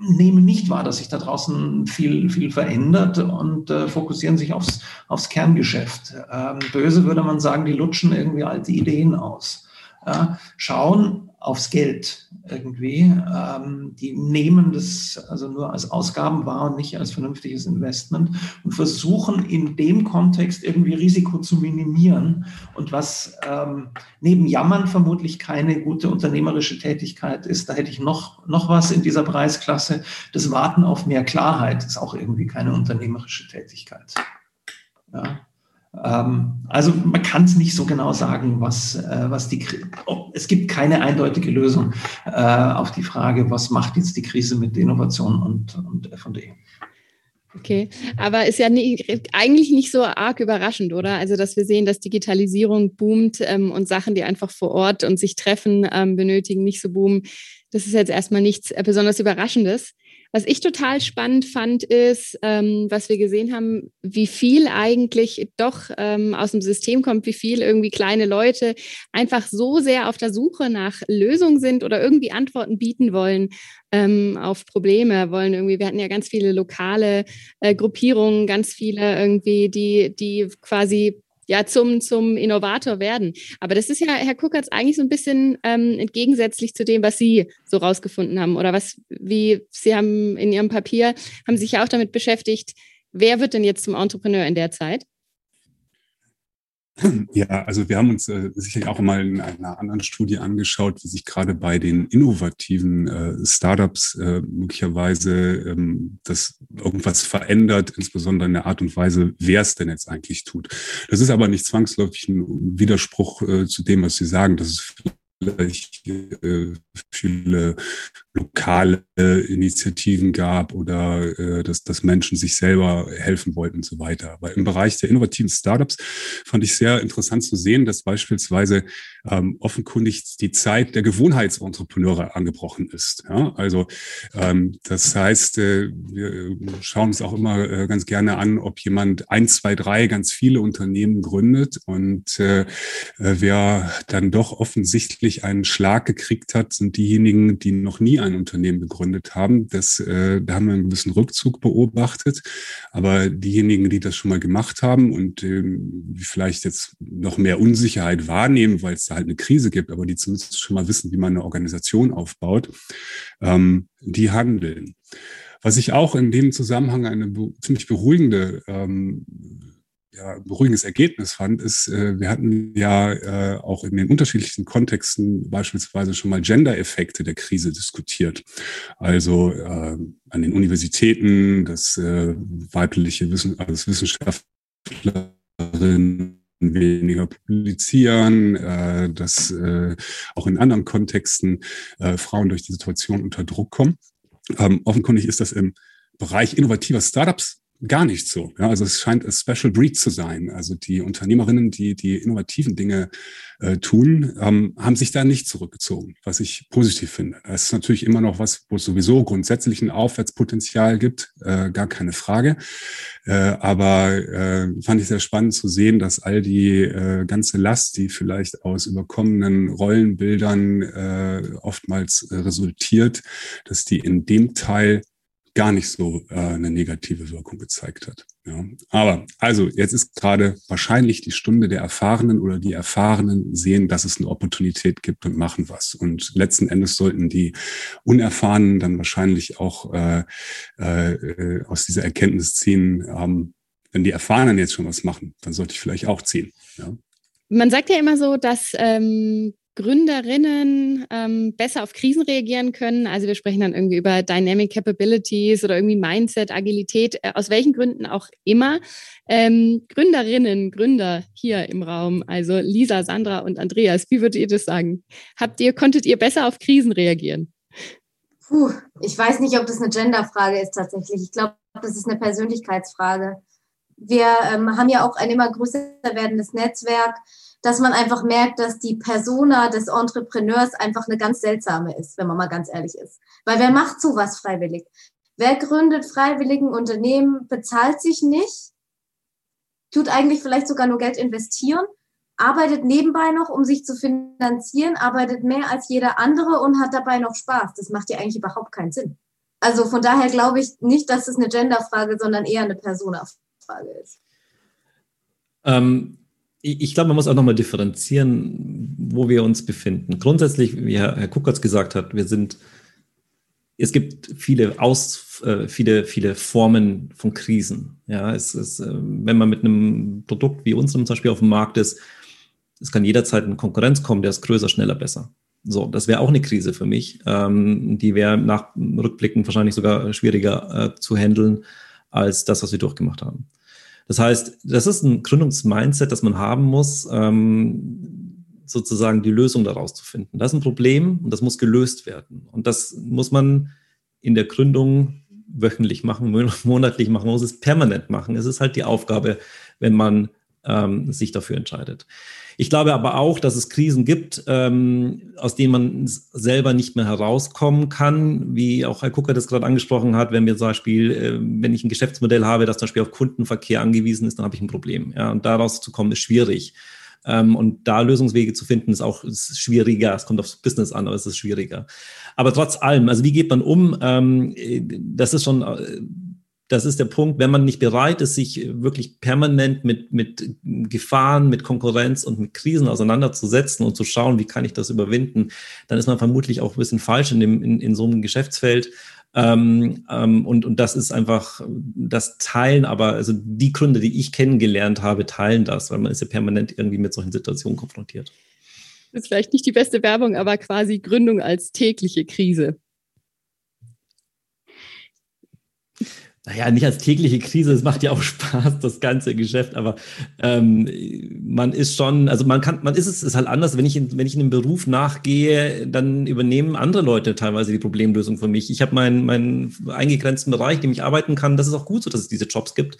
nehmen nicht wahr, dass sich da draußen viel, viel verändert und äh, fokussieren sich aufs, aufs Kerngeschäft. Ähm, böse würde man sagen, die lutschen irgendwie alte Ideen aus. Ja, schauen, aufs Geld irgendwie. Ähm, die nehmen das also nur als Ausgaben wahr und nicht als vernünftiges Investment und versuchen in dem Kontext irgendwie Risiko zu minimieren. Und was ähm, neben Jammern vermutlich keine gute unternehmerische Tätigkeit ist, da hätte ich noch, noch was in dieser Preisklasse. Das Warten auf mehr Klarheit ist auch irgendwie keine unternehmerische Tätigkeit. Ja. Ähm, also man kann es nicht so genau sagen, was, äh, was die oh, es gibt keine eindeutige Lösung äh, auf die Frage, was macht jetzt die Krise mit Innovation und, und F&E. Okay, aber ist ja nie, eigentlich nicht so arg überraschend, oder? Also, dass wir sehen, dass Digitalisierung boomt ähm, und Sachen, die einfach vor Ort und sich treffen ähm, benötigen, nicht so boomen. Das ist jetzt erstmal nichts äh, besonders Überraschendes. Was ich total spannend fand, ist, ähm, was wir gesehen haben, wie viel eigentlich doch ähm, aus dem System kommt, wie viel irgendwie kleine Leute einfach so sehr auf der Suche nach Lösungen sind oder irgendwie Antworten bieten wollen ähm, auf Probleme, wollen irgendwie, wir hatten ja ganz viele lokale äh, Gruppierungen, ganz viele irgendwie, die, die quasi ja zum, zum Innovator werden. Aber das ist ja, Herr Kuckertz, eigentlich so ein bisschen ähm, entgegensätzlich zu dem, was Sie so rausgefunden haben oder was, wie Sie haben in Ihrem Papier, haben sich ja auch damit beschäftigt, wer wird denn jetzt zum Entrepreneur in der Zeit? Ja, also wir haben uns äh, sicherlich auch mal in einer anderen Studie angeschaut, wie sich gerade bei den innovativen äh, Startups äh, möglicherweise ähm, das irgendwas verändert, insbesondere in der Art und Weise, wer es denn jetzt eigentlich tut. Das ist aber nicht zwangsläufig ein Widerspruch äh, zu dem, was Sie sagen. Das ist vielleicht äh, viele lokale Initiativen gab oder äh, dass, dass Menschen sich selber helfen wollten und so weiter. Aber im Bereich der innovativen Startups fand ich sehr interessant zu sehen, dass beispielsweise ähm, offenkundig die Zeit der Gewohnheitsentreprenneure angebrochen ist. Ja? Also ähm, das heißt, äh, wir schauen uns auch immer äh, ganz gerne an, ob jemand ein, zwei, drei ganz viele Unternehmen gründet und äh, äh wer dann doch offensichtlich einen Schlag gekriegt hat, sind diejenigen, die noch nie ein Unternehmen gegründet haben. Das, äh, da haben wir einen gewissen Rückzug beobachtet. Aber diejenigen, die das schon mal gemacht haben und äh, vielleicht jetzt noch mehr Unsicherheit wahrnehmen, weil es da halt eine Krise gibt, aber die zumindest schon mal wissen, wie man eine Organisation aufbaut, ähm, die handeln. Was ich auch in dem Zusammenhang eine ziemlich beruhigende ähm, ja, beruhigendes Ergebnis fand, ist, äh, wir hatten ja äh, auch in den unterschiedlichen Kontexten beispielsweise schon mal Gender-Effekte der Krise diskutiert. Also äh, an den Universitäten, dass äh, weibliche Wissen, also Wissenschaftler Unternehmerinnen weniger publizieren, äh, dass äh, auch in anderen Kontexten äh, Frauen durch die Situation unter Druck kommen. Ähm, offenkundig ist das im Bereich innovativer Startups gar nicht so. Ja, also es scheint ein Special Breed zu sein. Also die Unternehmerinnen, die die innovativen Dinge äh, tun, ähm, haben sich da nicht zurückgezogen, was ich positiv finde. Das ist natürlich immer noch was, wo es sowieso grundsätzlich ein Aufwärtspotenzial gibt, äh, gar keine Frage. Äh, aber äh, fand ich sehr spannend zu sehen, dass all die äh, ganze Last, die vielleicht aus überkommenen Rollenbildern äh, oftmals äh, resultiert, dass die in dem Teil gar nicht so äh, eine negative Wirkung gezeigt hat. Ja. Aber also jetzt ist gerade wahrscheinlich die Stunde der Erfahrenen oder die Erfahrenen sehen, dass es eine Opportunität gibt und machen was. Und letzten Endes sollten die Unerfahrenen dann wahrscheinlich auch äh, äh, aus dieser Erkenntnis ziehen, ähm, wenn die Erfahrenen jetzt schon was machen, dann sollte ich vielleicht auch ziehen. Ja. Man sagt ja immer so, dass ähm, Gründerinnen ähm, besser auf Krisen reagieren können. Also wir sprechen dann irgendwie über Dynamic Capabilities oder irgendwie Mindset, Agilität, äh, aus welchen Gründen auch immer. Ähm, Gründerinnen, Gründer hier im Raum, also Lisa, Sandra und Andreas, wie würdet ihr das sagen? Habt ihr, konntet ihr besser auf Krisen reagieren? Puh, ich weiß nicht, ob das eine Genderfrage ist tatsächlich. Ich glaube, das ist eine Persönlichkeitsfrage. Wir ähm, haben ja auch ein immer größer werdendes Netzwerk dass man einfach merkt, dass die Persona des Entrepreneurs einfach eine ganz seltsame ist, wenn man mal ganz ehrlich ist. Weil wer macht sowas freiwillig? Wer gründet freiwilligen Unternehmen, bezahlt sich nicht, tut eigentlich vielleicht sogar nur Geld investieren, arbeitet nebenbei noch, um sich zu finanzieren, arbeitet mehr als jeder andere und hat dabei noch Spaß. Das macht ja eigentlich überhaupt keinen Sinn. Also von daher glaube ich nicht, dass es eine Genderfrage, sondern eher eine Persona-Frage ist. Ähm, ich glaube, man muss auch nochmal differenzieren, wo wir uns befinden. Grundsätzlich, wie Herr, Kuckertz gesagt hat, wir sind, es gibt viele Aus, äh, viele, viele Formen von Krisen. Ja, es ist, äh, wenn man mit einem Produkt wie unserem zum Beispiel auf dem Markt ist, es kann jederzeit eine Konkurrenz kommen, der ist größer, schneller, besser. So, das wäre auch eine Krise für mich. Ähm, die wäre nach Rückblicken wahrscheinlich sogar schwieriger äh, zu handeln als das, was wir durchgemacht haben. Das heißt, das ist ein Gründungsmindset, das man haben muss, ähm, sozusagen die Lösung daraus zu finden. Das ist ein Problem und das muss gelöst werden. Und das muss man in der Gründung wöchentlich machen, monatlich machen, man muss es permanent machen. Es ist halt die Aufgabe, wenn man ähm, sich dafür entscheidet. Ich glaube aber auch, dass es Krisen gibt, ähm, aus denen man selber nicht mehr herauskommen kann, wie auch Herr Kucker das gerade angesprochen hat, wenn wir zum Beispiel, äh, wenn ich ein Geschäftsmodell habe, das zum Beispiel auf Kundenverkehr angewiesen ist, dann habe ich ein Problem. Ja, und daraus zu kommen ist schwierig. Ähm, und da Lösungswege zu finden, ist auch ist schwieriger. Es kommt aufs Business an, aber es ist schwieriger. Aber trotz allem, also wie geht man um? Ähm, äh, das ist schon äh, das ist der Punkt, wenn man nicht bereit ist, sich wirklich permanent mit, mit Gefahren, mit Konkurrenz und mit Krisen auseinanderzusetzen und zu schauen, wie kann ich das überwinden, dann ist man vermutlich auch ein bisschen falsch in, dem, in, in so einem Geschäftsfeld. Ähm, ähm, und, und das ist einfach das Teilen, aber also die Gründe, die ich kennengelernt habe, teilen das, weil man ist ja permanent irgendwie mit solchen Situationen konfrontiert. Das ist vielleicht nicht die beste Werbung, aber quasi Gründung als tägliche Krise. Naja, nicht als tägliche Krise, es macht ja auch Spaß, das ganze Geschäft, aber ähm, man ist schon, also man kann, man ist es ist halt anders, wenn ich in, wenn ich in einem Beruf nachgehe, dann übernehmen andere Leute teilweise die Problemlösung für mich. Ich habe meinen, meinen eingegrenzten Bereich, in dem ich arbeiten kann, das ist auch gut so, dass es diese Jobs gibt.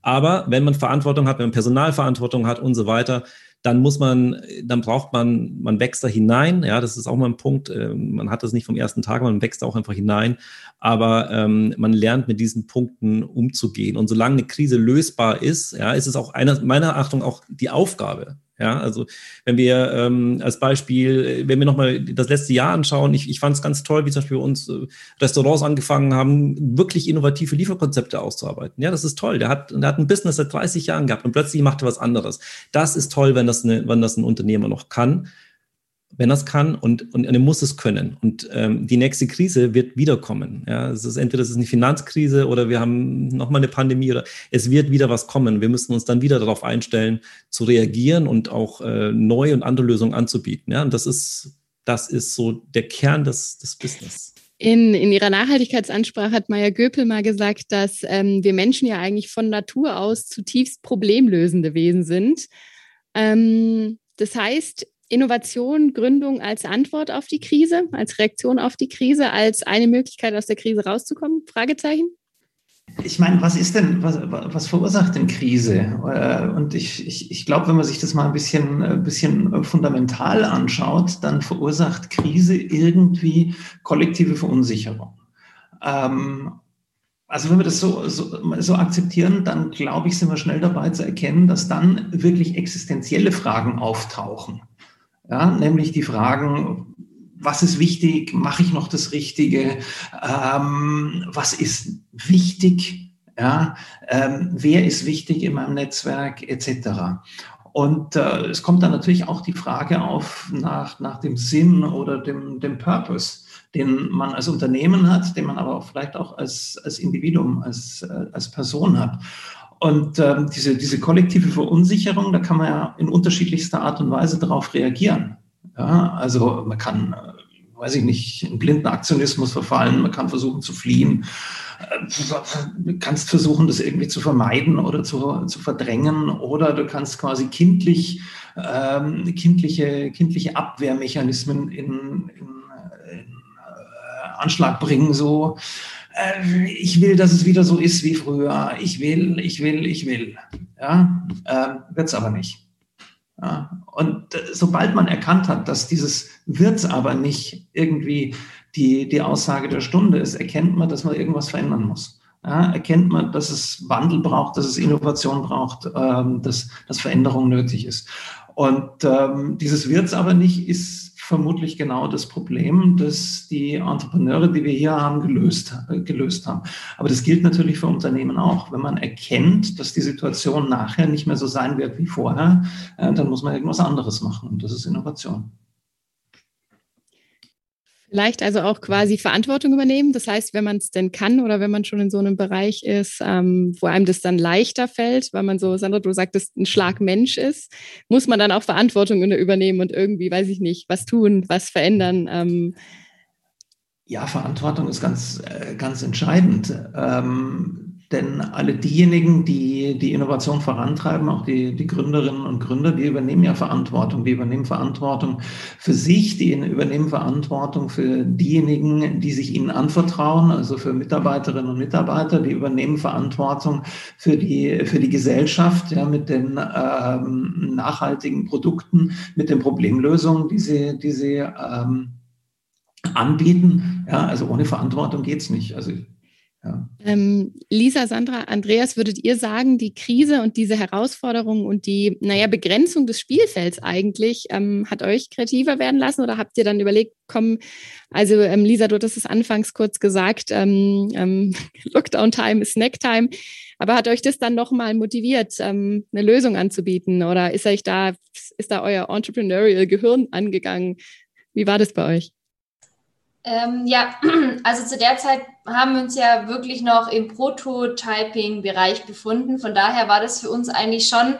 Aber wenn man Verantwortung hat, wenn man Personalverantwortung hat und so weiter, dann muss man, dann braucht man, man wächst da hinein. Ja, das ist auch mal ein Punkt. Ähm, man hat das nicht vom ersten Tag, man wächst auch einfach hinein. Aber ähm, man lernt mit diesen Punkten umzugehen. Und solange eine Krise lösbar ist, ja, ist es auch einer, meiner Achtung auch die Aufgabe, ja, also wenn wir ähm, als Beispiel, wenn wir nochmal das letzte Jahr anschauen, ich, ich fand es ganz toll, wie zum Beispiel uns äh, Restaurants angefangen haben, wirklich innovative Lieferkonzepte auszuarbeiten. Ja, das ist toll. Der hat, der hat ein Business seit 30 Jahren gehabt und plötzlich macht er was anderes. Das ist toll, wenn das, eine, wenn das ein Unternehmer noch kann wenn er es kann und, und er muss es können. Und ähm, die nächste Krise wird wiederkommen. Ja, es ist entweder es ist eine Finanzkrise oder wir haben nochmal eine Pandemie oder es wird wieder was kommen. Wir müssen uns dann wieder darauf einstellen, zu reagieren und auch äh, neue und andere Lösungen anzubieten. Ja, und das ist, das ist so der Kern des, des Business. In, in ihrer Nachhaltigkeitsansprache hat Maya Göpel mal gesagt, dass ähm, wir Menschen ja eigentlich von Natur aus zutiefst problemlösende Wesen sind. Ähm, das heißt, Innovation, Gründung als Antwort auf die Krise, als Reaktion auf die Krise, als eine Möglichkeit aus der Krise rauszukommen? Fragezeichen? Ich meine, was ist denn, was, was verursacht denn Krise? Äh, und ich, ich, ich glaube, wenn man sich das mal ein bisschen, ein bisschen fundamental anschaut, dann verursacht Krise irgendwie kollektive Verunsicherung. Ähm, also wenn wir das so, so, so akzeptieren, dann glaube ich, sind wir schnell dabei zu erkennen, dass dann wirklich existenzielle Fragen auftauchen. Ja, nämlich die Fragen, was ist wichtig, mache ich noch das Richtige, ähm, was ist wichtig, ja, ähm, wer ist wichtig in meinem Netzwerk etc. Und äh, es kommt dann natürlich auch die Frage auf nach, nach dem Sinn oder dem, dem Purpose, den man als Unternehmen hat, den man aber vielleicht auch als, als Individuum, als, äh, als Person hat. Und ähm, diese, diese kollektive Verunsicherung, da kann man ja in unterschiedlichster Art und Weise darauf reagieren. Ja, also man kann, äh, weiß ich nicht, in blinden Aktionismus verfallen, man kann versuchen zu fliehen, äh, du kannst versuchen, das irgendwie zu vermeiden oder zu, zu verdrängen, oder du kannst quasi kindlich, ähm, kindliche, kindliche Abwehrmechanismen in, in, in äh, Anschlag bringen, so äh, ich will, dass es wieder so ist wie früher. Ich will, ich will, ich will. Ja, äh, wird es aber nicht. Ja, und äh, sobald man erkannt hat, dass dieses wird's aber nicht irgendwie die, die Aussage der Stunde ist, erkennt man, dass man irgendwas verändern muss. Ja, erkennt man, dass es Wandel braucht, dass es Innovation braucht, ähm, dass, dass Veränderung nötig ist. Und ähm, dieses wird's aber nicht ist vermutlich genau das Problem, das die Entrepreneure, die wir hier haben, gelöst, äh, gelöst haben. Aber das gilt natürlich für Unternehmen auch. Wenn man erkennt, dass die Situation nachher nicht mehr so sein wird wie vorher, äh, dann muss man irgendwas anderes machen. Und das ist Innovation. Vielleicht also auch quasi Verantwortung übernehmen. Das heißt, wenn man es denn kann oder wenn man schon in so einem Bereich ist, ähm, wo einem das dann leichter fällt, weil man so, Sandra, du sagtest, ein Schlag Mensch ist, muss man dann auch Verantwortung übernehmen und irgendwie, weiß ich nicht, was tun, was verändern. Ähm. Ja, Verantwortung ist ganz, äh, ganz entscheidend. Ähm, denn alle diejenigen, die die Innovation vorantreiben, auch die, die Gründerinnen und Gründer, die übernehmen ja Verantwortung. Die übernehmen Verantwortung für sich, die übernehmen Verantwortung für diejenigen, die sich ihnen anvertrauen, also für Mitarbeiterinnen und Mitarbeiter, die übernehmen Verantwortung für die, für die Gesellschaft, ja, mit den ähm, nachhaltigen Produkten, mit den Problemlösungen, die sie, die sie ähm, anbieten. Ja, also ohne Verantwortung geht's nicht. Also ja. Ähm, Lisa, Sandra, Andreas, würdet ihr sagen, die Krise und diese Herausforderung und die, naja, Begrenzung des Spielfelds eigentlich ähm, hat euch kreativer werden lassen oder habt ihr dann überlegt, komm, also ähm, Lisa, du hattest es anfangs kurz gesagt, ähm, ähm, Lockdown-Time ist Snack-Time, aber hat euch das dann nochmal motiviert, ähm, eine Lösung anzubieten oder ist euch da, ist da euer Entrepreneurial Gehirn angegangen? Wie war das bei euch? Ähm, ja, also zu der Zeit haben wir uns ja wirklich noch im Prototyping-Bereich befunden. Von daher war das für uns eigentlich schon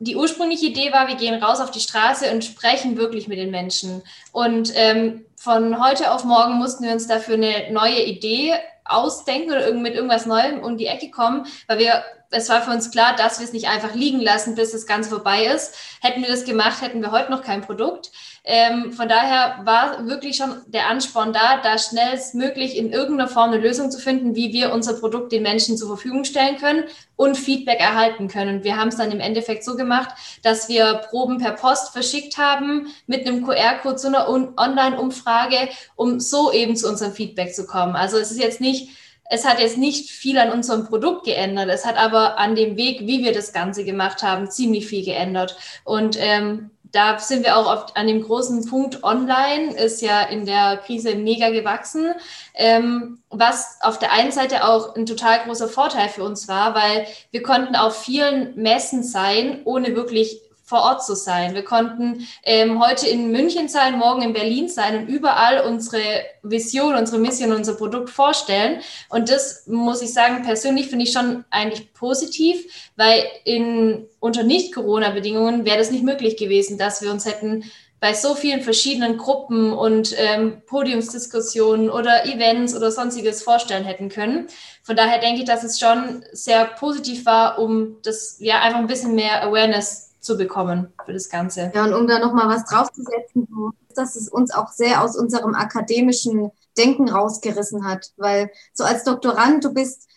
die ursprüngliche Idee war, wir gehen raus auf die Straße und sprechen wirklich mit den Menschen. Und ähm, von heute auf morgen mussten wir uns dafür eine neue Idee ausdenken oder mit irgendwas Neuem um die Ecke kommen, weil wir es war für uns klar, dass wir es nicht einfach liegen lassen, bis das Ganze vorbei ist. Hätten wir das gemacht, hätten wir heute noch kein Produkt. Ähm, von daher war wirklich schon der Ansporn da, da schnellstmöglich in irgendeiner Form eine Lösung zu finden, wie wir unser Produkt den Menschen zur Verfügung stellen können und Feedback erhalten können. Und wir haben es dann im Endeffekt so gemacht, dass wir Proben per Post verschickt haben mit einem QR-Code zu einer Online-Umfrage, um so eben zu unserem Feedback zu kommen. Also es ist jetzt nicht es hat jetzt nicht viel an unserem Produkt geändert, es hat aber an dem Weg, wie wir das Ganze gemacht haben, ziemlich viel geändert. Und ähm, da sind wir auch oft an dem großen Punkt online, ist ja in der Krise mega gewachsen, ähm, was auf der einen Seite auch ein total großer Vorteil für uns war, weil wir konnten auf vielen Messen sein, ohne wirklich vor Ort zu sein. Wir konnten ähm, heute in München sein, morgen in Berlin sein und überall unsere Vision, unsere Mission, unser Produkt vorstellen. Und das muss ich sagen, persönlich finde ich schon eigentlich positiv, weil in, unter Nicht-Corona-Bedingungen wäre das nicht möglich gewesen, dass wir uns hätten bei so vielen verschiedenen Gruppen und ähm, Podiumsdiskussionen oder Events oder sonstiges vorstellen hätten können. Von daher denke ich, dass es schon sehr positiv war, um das ja einfach ein bisschen mehr Awareness zu bekommen für das Ganze. Ja, und um da nochmal was draufzusetzen, dass es uns auch sehr aus unserem akademischen Denken rausgerissen hat, weil so als Doktorand, du bist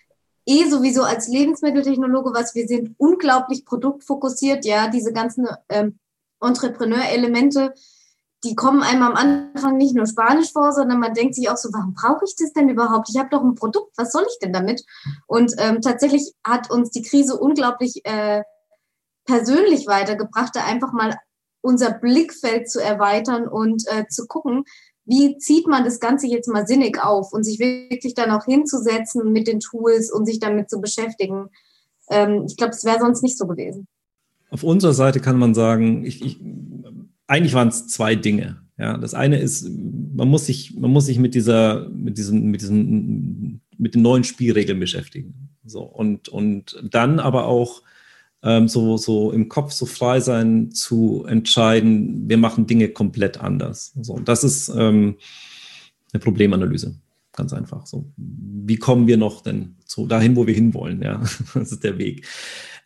eh sowieso als Lebensmitteltechnologe, was wir sind, unglaublich produktfokussiert, ja, diese ganzen ähm, Entrepreneur-Elemente, die kommen einem am Anfang nicht nur Spanisch vor, sondern man denkt sich auch so, warum brauche ich das denn überhaupt? Ich habe doch ein Produkt, was soll ich denn damit? Und ähm, tatsächlich hat uns die Krise unglaublich äh, persönlich weitergebracht, da einfach mal unser Blickfeld zu erweitern und äh, zu gucken, wie zieht man das Ganze jetzt mal sinnig auf und sich wirklich dann auch hinzusetzen mit den Tools und sich damit zu beschäftigen. Ähm, ich glaube, es wäre sonst nicht so gewesen. Auf unserer Seite kann man sagen, ich, ich, eigentlich waren es zwei Dinge. Ja, das eine ist, man muss sich, man muss sich mit dieser, mit diesen, mit diesen, mit den neuen Spielregeln beschäftigen. So und und dann aber auch ähm, so, so im Kopf so frei sein zu entscheiden, wir machen Dinge komplett anders. So, das ist ähm, eine Problemanalyse. Ganz einfach. So, wie kommen wir noch denn so dahin, wo wir hinwollen? Ja, das ist der Weg.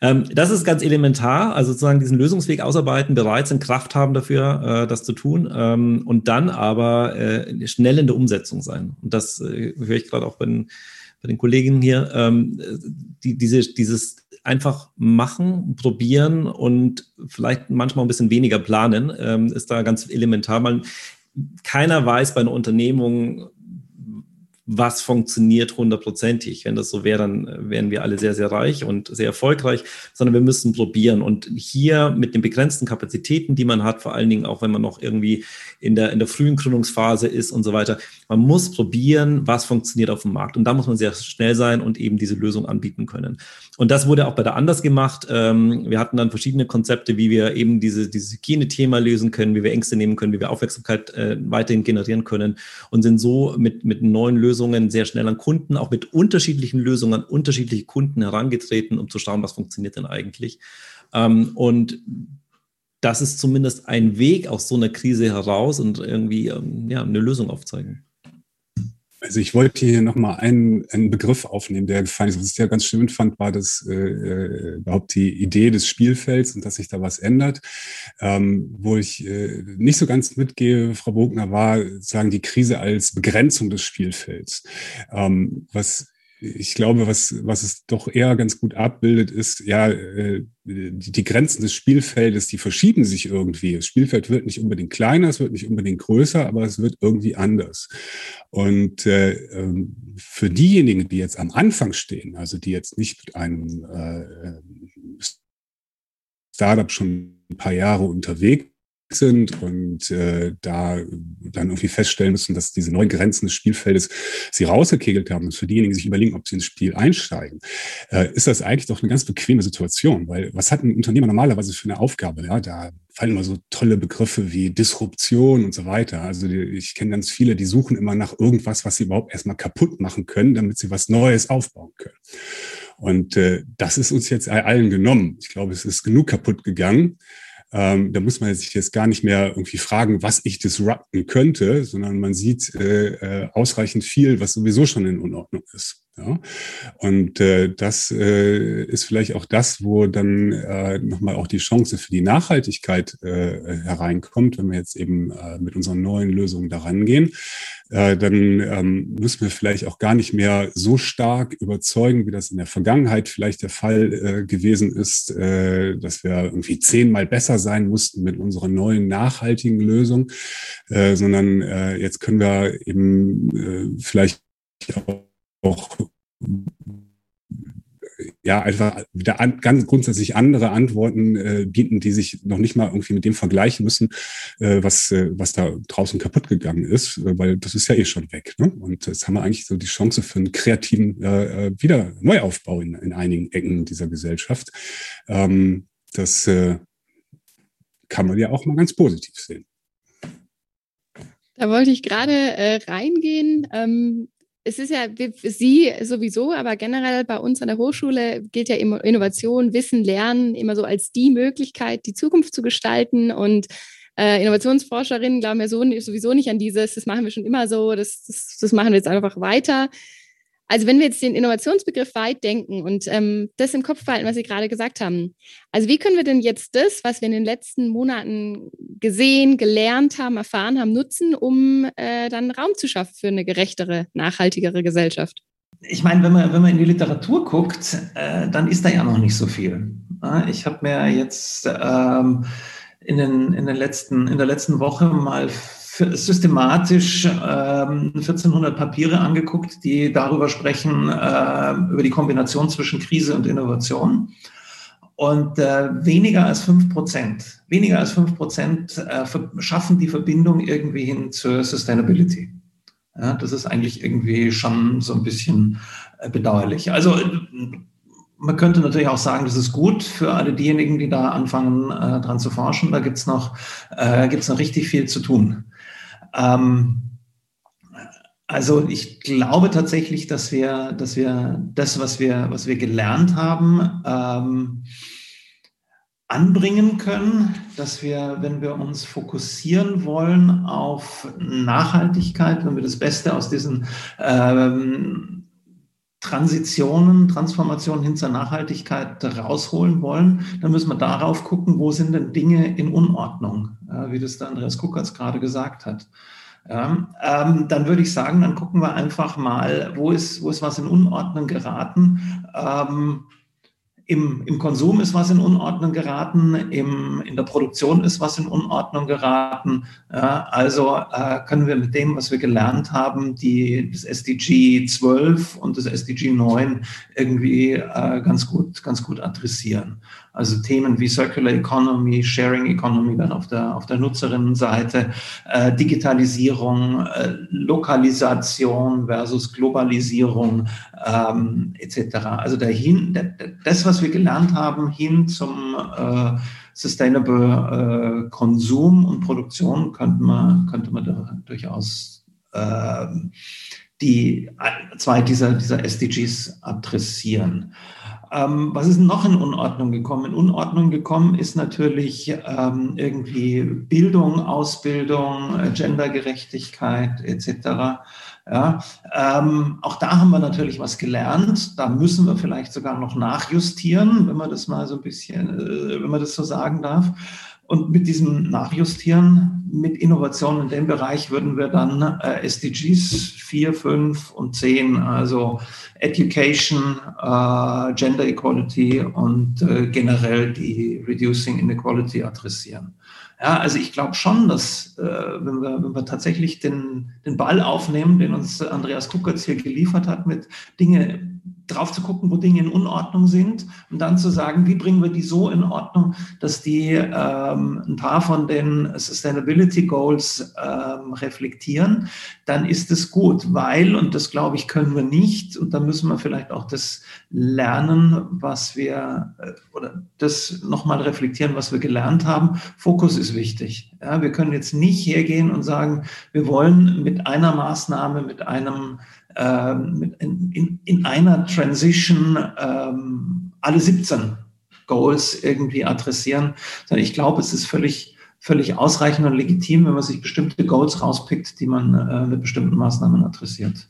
Ähm, das ist ganz elementar, also sozusagen diesen Lösungsweg ausarbeiten, bereit sind, Kraft haben dafür, äh, das zu tun ähm, und dann aber äh, schnell in der Umsetzung sein. Und das äh, höre ich gerade auch bei den, bei den Kolleginnen hier, ähm, die, diese, dieses einfach machen, probieren und vielleicht manchmal ein bisschen weniger planen, ähm, ist da ganz elementar. Man, keiner weiß bei einer Unternehmung, was funktioniert hundertprozentig. Wenn das so wäre, dann äh, wären wir alle sehr, sehr reich und sehr erfolgreich, sondern wir müssen probieren. Und hier mit den begrenzten Kapazitäten, die man hat, vor allen Dingen auch wenn man noch irgendwie in der, in der frühen Gründungsphase ist und so weiter, man muss probieren, was funktioniert auf dem Markt. Und da muss man sehr schnell sein und eben diese Lösung anbieten können. Und das wurde auch bei der Anders gemacht. Ähm, wir hatten dann verschiedene Konzepte, wie wir eben diese, dieses Hygiene-Thema lösen können, wie wir Ängste nehmen können, wie wir Aufmerksamkeit äh, weiterhin generieren können und sind so mit, mit neuen Lösungen sehr schnell an Kunden, auch mit unterschiedlichen Lösungen an unterschiedliche Kunden herangetreten, um zu schauen, was funktioniert denn eigentlich. Ähm, und das ist zumindest ein Weg aus so einer Krise heraus und irgendwie ähm, ja, eine Lösung aufzeigen. Also ich wollte hier nochmal einen, einen Begriff aufnehmen, der gefallen ist. Was ich ja ganz schön fand, war das äh, äh, überhaupt die Idee des Spielfelds und dass sich da was ändert. Ähm, wo ich äh, nicht so ganz mitgehe, Frau Bogner, war sagen die Krise als Begrenzung des Spielfelds. Ähm, was ich glaube, was, was es doch eher ganz gut abbildet, ist, ja, äh, die, Grenzen des Spielfeldes, die verschieben sich irgendwie. Das Spielfeld wird nicht unbedingt kleiner, es wird nicht unbedingt größer, aber es wird irgendwie anders. Und äh, ähm, für diejenigen, die jetzt am Anfang stehen, also die jetzt nicht mit einem äh, Startup schon ein paar Jahre unterwegs sind und äh, da dann irgendwie feststellen müssen, dass diese neuen Grenzen des Spielfeldes sie rausgekegelt haben. Und für diejenigen, die sich überlegen, ob sie ins Spiel einsteigen, äh, ist das eigentlich doch eine ganz bequeme Situation. Weil was hat ein Unternehmer normalerweise für eine Aufgabe? Ja, da fallen immer so tolle Begriffe wie Disruption und so weiter. Also die, ich kenne ganz viele, die suchen immer nach irgendwas, was sie überhaupt erstmal kaputt machen können, damit sie was Neues aufbauen können. Und äh, das ist uns jetzt allen genommen. Ich glaube, es ist genug kaputt gegangen. Ähm, da muss man sich jetzt gar nicht mehr irgendwie fragen, was ich disrupten könnte, sondern man sieht äh, äh, ausreichend viel, was sowieso schon in Unordnung ist. Ja? Und äh, das äh, ist vielleicht auch das, wo dann äh, nochmal auch die Chance für die Nachhaltigkeit äh, hereinkommt, wenn wir jetzt eben äh, mit unseren neuen Lösungen daran gehen. Äh, dann ähm, müssen wir vielleicht auch gar nicht mehr so stark überzeugen, wie das in der Vergangenheit vielleicht der Fall äh, gewesen ist, äh, dass wir irgendwie zehnmal besser sein mussten mit unserer neuen nachhaltigen Lösung, äh, sondern äh, jetzt können wir eben äh, vielleicht auch ja, einfach wieder an, ganz grundsätzlich andere Antworten äh, bieten, die sich noch nicht mal irgendwie mit dem vergleichen müssen, äh, was, äh, was da draußen kaputt gegangen ist, äh, weil das ist ja eh schon weg. Ne? Und jetzt haben wir eigentlich so die Chance für einen kreativen äh, äh wieder Neuaufbau in, in einigen Ecken dieser Gesellschaft. Ähm, das äh, kann man ja auch mal ganz positiv sehen. Da wollte ich gerade äh, reingehen. Ähm, es ist ja Sie sowieso, aber generell bei uns an der Hochschule gilt ja Innovation, Wissen, Lernen immer so als die Möglichkeit, die Zukunft zu gestalten. Und Äh, Innovationsforscherinnen glauben ja so, sowieso nicht an dieses, das machen wir schon immer so, das, das, das machen wir jetzt einfach weiter. Also wenn wir jetzt den Innovationsbegriff weit denken und ähm, das im Kopf behalten, was Sie gerade gesagt haben. Also wie können wir denn jetzt das, was wir in den letzten Monaten gesehen, gelernt haben, erfahren haben, nutzen, um äh, dann Raum zu schaffen für eine gerechtere, nachhaltigere Gesellschaft? Ich meine, wenn man, wenn man in die Literatur guckt, äh, dann ist da ja noch nicht so viel. Ich habe mir jetzt ähm, in, den, in, den letzten, in der letzten Woche mal systematisch ähm, 1400 Papiere angeguckt, die darüber sprechen, äh, über die Kombination zwischen Krise und Innovation. Und äh, weniger als fünf Prozent, weniger als fünf Prozent äh, schaffen die Verbindung irgendwie hin zur Sustainability. Ja, das ist eigentlich irgendwie schon so ein bisschen äh, bedauerlich. Also man könnte natürlich auch sagen, das ist gut für alle diejenigen, die da anfangen, äh, dran zu forschen. Da gibt's noch, äh, noch richtig viel zu tun. Ähm, also ich glaube tatsächlich, dass wir, dass wir das, was wir, was wir gelernt haben, ähm, anbringen können, dass wir, wenn wir uns fokussieren wollen auf Nachhaltigkeit, wenn wir das Beste aus diesen ähm, Transitionen, Transformationen hin zur Nachhaltigkeit rausholen wollen, dann müssen wir darauf gucken, wo sind denn Dinge in Unordnung, wie das der Andreas Kuckertz gerade gesagt hat. Ja, ähm, dann würde ich sagen, dann gucken wir einfach mal, wo ist, wo ist was in Unordnung geraten. Ähm, im, Im Konsum ist was in Unordnung geraten, im, in der Produktion ist was in Unordnung geraten. Ja, also äh, können wir mit dem, was wir gelernt haben, die, das SDG 12 und das SDG 9 irgendwie äh, ganz, gut, ganz gut adressieren. Also Themen wie Circular Economy, Sharing Economy dann auf der, auf der Nutzerinnenseite, äh, Digitalisierung, äh, Lokalisation versus Globalisierung ähm, etc. Also dahin, das, was wir gelernt haben, hin zum äh, Sustainable äh, Konsum und Produktion, könnte man, könnte man da durchaus äh, die zwei dieser, dieser SDGs adressieren. Ähm, was ist noch in Unordnung gekommen? In Unordnung gekommen ist natürlich ähm, irgendwie Bildung, Ausbildung, Gendergerechtigkeit etc. Ja, ähm, auch da haben wir natürlich was gelernt. Da müssen wir vielleicht sogar noch nachjustieren, wenn man das mal so ein bisschen, äh, wenn man das so sagen darf. Und mit diesem Nachjustieren, mit Innovation in dem Bereich würden wir dann äh, SDGs 4, 5 und 10, also Education, äh, Gender Equality und äh, generell die Reducing Inequality adressieren. Ja, also ich glaube schon, dass äh, wenn, wir, wenn wir tatsächlich den, den Ball aufnehmen, den uns Andreas Kuckertz hier geliefert hat, mit Dinge drauf zu gucken, wo Dinge in Unordnung sind und dann zu sagen, wie bringen wir die so in Ordnung, dass die ähm, ein paar von den Sustainability Goals ähm, reflektieren, dann ist es gut, weil, und das glaube ich, können wir nicht, und da müssen wir vielleicht auch das lernen, was wir, äh, oder das nochmal reflektieren, was wir gelernt haben. Fokus ist wichtig. Ja, wir können jetzt nicht hergehen und sagen, wir wollen mit einer Maßnahme, mit einem in, in, in, einer Transition ähm, alle 17 Goals irgendwie adressieren, sondern ich glaube, es ist völlig, völlig ausreichend und legitim, wenn man sich bestimmte Goals rauspickt, die man äh, mit bestimmten Maßnahmen adressiert.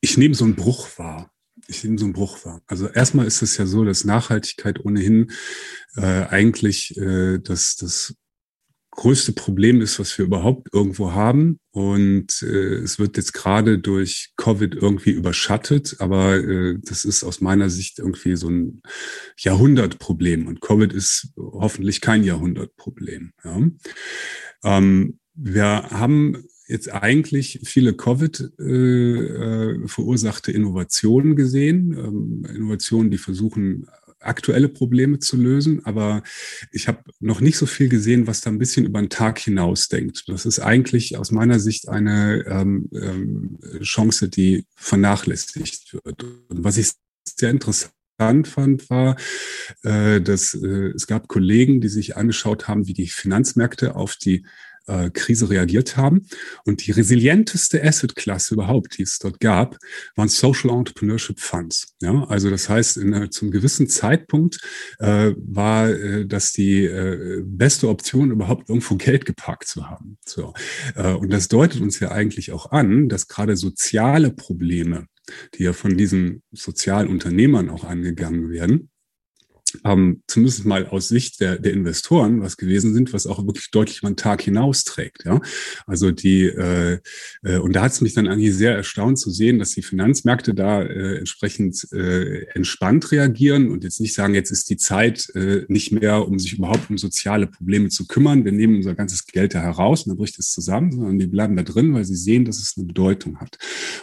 Ich nehme so einen Bruch wahr ich nehme so einen Bruch wahr. Also erstmal ist es ja so, dass Nachhaltigkeit ohnehin äh, eigentlich äh, das, das größte Problem ist, was wir überhaupt irgendwo haben. Und äh, es wird jetzt gerade durch Covid irgendwie überschattet, aber äh, das ist aus meiner Sicht irgendwie so ein Jahrhundertproblem. Und Covid ist hoffentlich kein Jahrhundertproblem. Ja. Ähm, wir haben jetzt eigentlich viele Covid äh, äh, verursachte Innovationen gesehen, ähm, Innovationen, die versuchen aktuelle Probleme zu lösen, aber ich habe noch nicht so viel gesehen, was da ein bisschen über den Tag hinaus denkt. Das ist eigentlich aus meiner Sicht eine ähm, ähm, Chance, die vernachlässigt wird. Und was ich sehr interessant fand, war, äh, dass äh, es gab Kollegen, die sich angeschaut haben, wie die Finanzmärkte auf die äh, Krise reagiert haben. Und die resilienteste Asset-Klasse überhaupt, die es dort gab, waren Social Entrepreneurship Funds. Ja, also das heißt, in, zum gewissen Zeitpunkt äh, war äh, das die äh, beste Option, überhaupt irgendwo Geld geparkt zu haben. So. Äh, und das deutet uns ja eigentlich auch an, dass gerade soziale Probleme, die ja von diesen Sozialunternehmern auch angegangen werden, ähm, zumindest mal aus Sicht der, der Investoren was gewesen sind, was auch wirklich deutlich mal einen Tag hinausträgt. Ja? Also die, äh, äh, und da hat es mich dann eigentlich sehr erstaunt zu sehen, dass die Finanzmärkte da äh, entsprechend äh, entspannt reagieren und jetzt nicht sagen, jetzt ist die Zeit äh, nicht mehr, um sich überhaupt um soziale Probleme zu kümmern. Wir nehmen unser ganzes Geld da heraus und dann bricht es zusammen, sondern die bleiben da drin, weil sie sehen, dass es eine Bedeutung hat.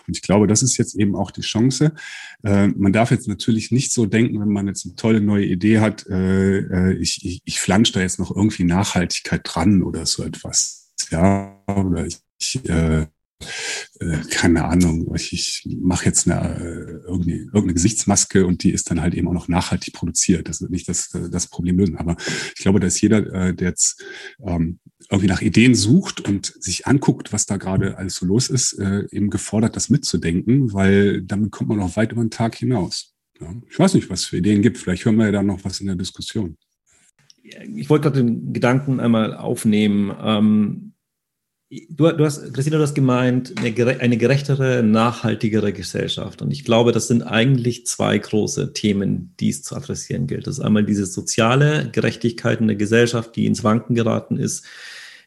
Und ich glaube, das ist jetzt eben auch die Chance. Äh, man darf jetzt natürlich nicht so denken, wenn man jetzt eine tolle neue Idee hat, äh, äh, ich, ich, ich flansche da jetzt noch irgendwie Nachhaltigkeit dran oder so etwas. Ja, oder ich, ich äh, äh, keine Ahnung, ich, ich mache jetzt eine, äh, irgendwie, irgendeine Gesichtsmaske und die ist dann halt eben auch noch nachhaltig produziert. Das wird nicht das, das Problem lösen. Aber ich glaube, dass jeder, der jetzt ähm, irgendwie nach Ideen sucht und sich anguckt, was da gerade alles so los ist, eben gefordert, das mitzudenken, weil damit kommt man auch weit über den Tag hinaus. Ja, ich weiß nicht, was es für Ideen gibt. Vielleicht hören wir ja da noch was in der Diskussion. Ich wollte gerade den Gedanken einmal aufnehmen. Ähm, du, du, hast, Christina, du hast gemeint, eine, eine gerechtere, nachhaltigere Gesellschaft. Und ich glaube, das sind eigentlich zwei große Themen, die es zu adressieren gilt. Das ist einmal diese soziale Gerechtigkeit in der Gesellschaft, die ins Wanken geraten ist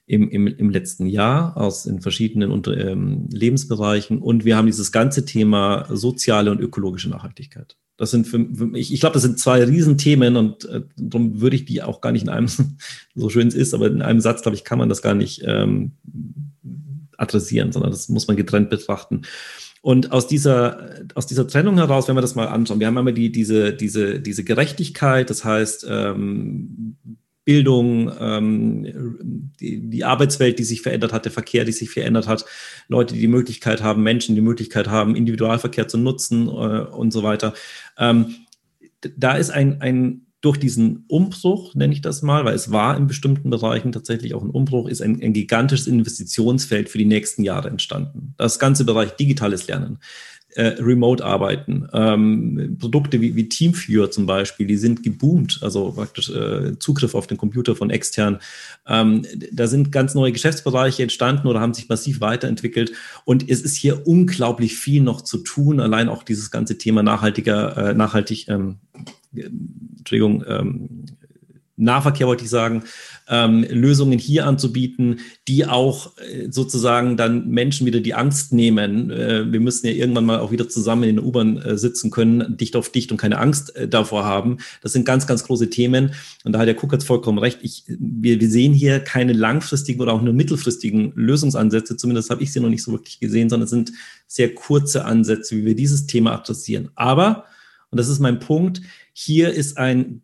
im, im, im letzten Jahr aus in verschiedenen unter, ähm, Lebensbereichen. Und wir haben dieses ganze Thema soziale und ökologische Nachhaltigkeit. Das sind für, für mich, ich glaube, das sind zwei Riesenthemen und äh, darum würde ich die auch gar nicht in einem, so schön es ist, aber in einem Satz, glaube ich, kann man das gar nicht ähm, adressieren, sondern das muss man getrennt betrachten. Und aus dieser, aus dieser Trennung heraus, wenn wir das mal anschauen, wir haben einmal die, diese, diese, diese Gerechtigkeit, das heißt, ähm, Bildung, ähm, die, die Arbeitswelt, die sich verändert hat, der Verkehr, die sich verändert hat, Leute, die die Möglichkeit haben, Menschen, die Möglichkeit haben, Individualverkehr zu nutzen äh, und so weiter. Ähm, da ist ein, ein durch diesen Umbruch, nenne ich das mal, weil es war in bestimmten Bereichen tatsächlich auch ein Umbruch, ist ein, ein gigantisches Investitionsfeld für die nächsten Jahre entstanden. Das ganze Bereich digitales Lernen, äh, Remote-Arbeiten. Ähm, Produkte wie, wie Teamviewer zum Beispiel, die sind geboomt, also praktisch äh, Zugriff auf den Computer von extern. Ähm, da sind ganz neue Geschäftsbereiche entstanden oder haben sich massiv weiterentwickelt. Und es ist hier unglaublich viel noch zu tun. Allein auch dieses ganze Thema nachhaltiger, äh, nachhaltig, ähm, Entschuldigung, ähm, Nahverkehr wollte ich sagen, ähm, Lösungen hier anzubieten, die auch äh, sozusagen dann Menschen wieder die Angst nehmen. Äh, wir müssen ja irgendwann mal auch wieder zusammen in der U-Bahn äh, sitzen können, dicht auf dicht und keine Angst äh, davor haben. Das sind ganz, ganz große Themen. Und da hat der Kuckert vollkommen recht. Ich, wir, wir sehen hier keine langfristigen oder auch nur mittelfristigen Lösungsansätze. Zumindest habe ich sie noch nicht so wirklich gesehen, sondern es sind sehr kurze Ansätze, wie wir dieses Thema adressieren. Aber, und das ist mein Punkt, hier ist ein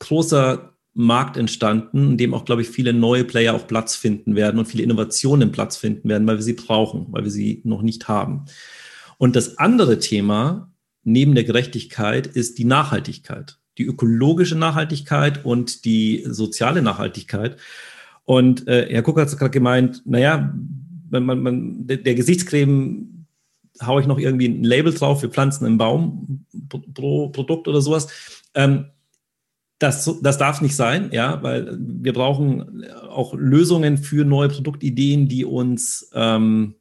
großer Markt entstanden, in dem auch, glaube ich, viele neue Player auch Platz finden werden und viele Innovationen Platz finden werden, weil wir sie brauchen, weil wir sie noch nicht haben. Und das andere Thema neben der Gerechtigkeit ist die Nachhaltigkeit, die ökologische Nachhaltigkeit und die soziale Nachhaltigkeit. Und äh, Herr Kuck hat gerade gemeint, naja, man, man, man, der, der Gesichtscreme haue ich noch irgendwie ein Label drauf, wir pflanzen einen Baum pro Produkt oder sowas. Ähm, das, das darf nicht sein, ja, weil wir brauchen auch Lösungen für neue Produktideen, die uns, ähm,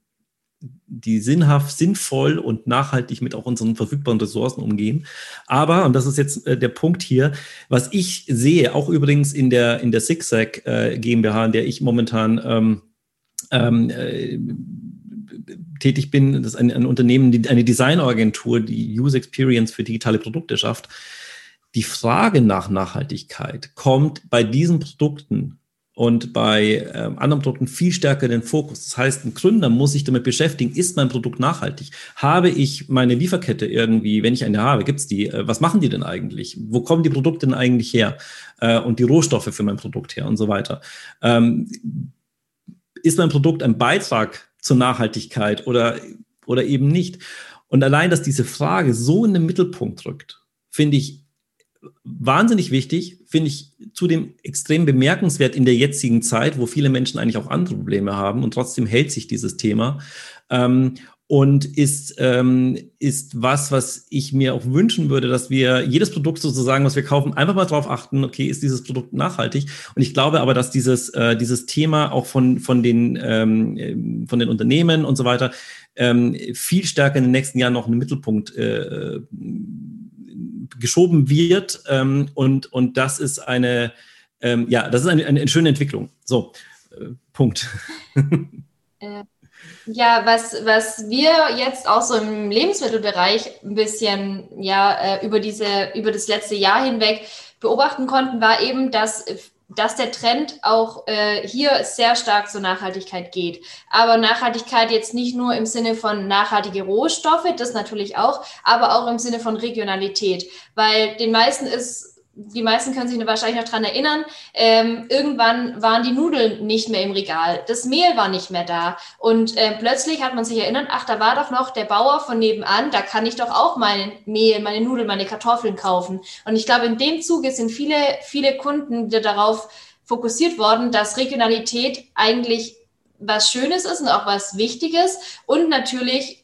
die sinnhaft, sinnvoll und nachhaltig mit auch unseren verfügbaren Ressourcen umgehen. Aber, und das ist jetzt äh, der Punkt hier, was ich sehe, auch übrigens in der, in der Zigzag äh, GmbH, in der ich momentan ähm, ähm, äh, tätig bin, das ist ein, ein Unternehmen, die, eine Designagentur, die User Experience für digitale Produkte schafft die Frage nach Nachhaltigkeit kommt bei diesen Produkten und bei äh, anderen Produkten viel stärker in den Fokus. Das heißt, ein Gründer muss sich damit beschäftigen, ist mein Produkt nachhaltig? Habe ich meine Lieferkette irgendwie, wenn ich eine habe, gibt's die, äh, was machen die denn eigentlich? Wo kommen die Produkte denn eigentlich her? Äh, und die Rohstoffe für mein Produkt her und so weiter. Ähm, ist mein Produkt ein Beitrag zur Nachhaltigkeit oder, oder eben nicht? Und allein, dass diese Frage so in den Mittelpunkt rückt, finde ich wahnsinnig wichtig, finde ich zudem extrem bemerkenswert in der jetzigen Zeit, wo viele Menschen eigentlich auch andere Probleme haben und trotzdem hält sich dieses Thema. Ähm, und ist, ähm, ist was, was ich mir auch wünschen würde, dass wir jedes Produkt sozusagen, was wir kaufen, einfach mal drauf achten, okay, ist dieses Produkt nachhaltig? Und ich glaube aber, dass dieses, äh, dieses Thema auch von, von, den, ähm, von den Unternehmen und so weiter ähm, viel stärker in den nächsten Jahren noch in den Mittelpunkt äh, geschoben wird. Ähm, und, und das ist eine, ähm, ja, das ist eine, eine, schöne Entwicklung. So, äh, Punkt. Äh, ja, was, was wir jetzt auch so im Lebensmittelbereich ein bisschen ja äh, über diese über das letzte Jahr hinweg beobachten konnten, war eben, dass dass der Trend auch äh, hier sehr stark zur Nachhaltigkeit geht. Aber Nachhaltigkeit jetzt nicht nur im Sinne von nachhaltige Rohstoffe, das natürlich auch, aber auch im Sinne von Regionalität. Weil den meisten ist die meisten können sich wahrscheinlich noch dran erinnern, ähm, irgendwann waren die Nudeln nicht mehr im Regal, das Mehl war nicht mehr da. Und äh, plötzlich hat man sich erinnert, ach, da war doch noch der Bauer von nebenan, da kann ich doch auch mein Mehl, meine Nudeln, meine Kartoffeln kaufen. Und ich glaube, in dem Zuge sind viele, viele Kunden darauf fokussiert worden, dass Regionalität eigentlich was Schönes ist und auch was Wichtiges. Und natürlich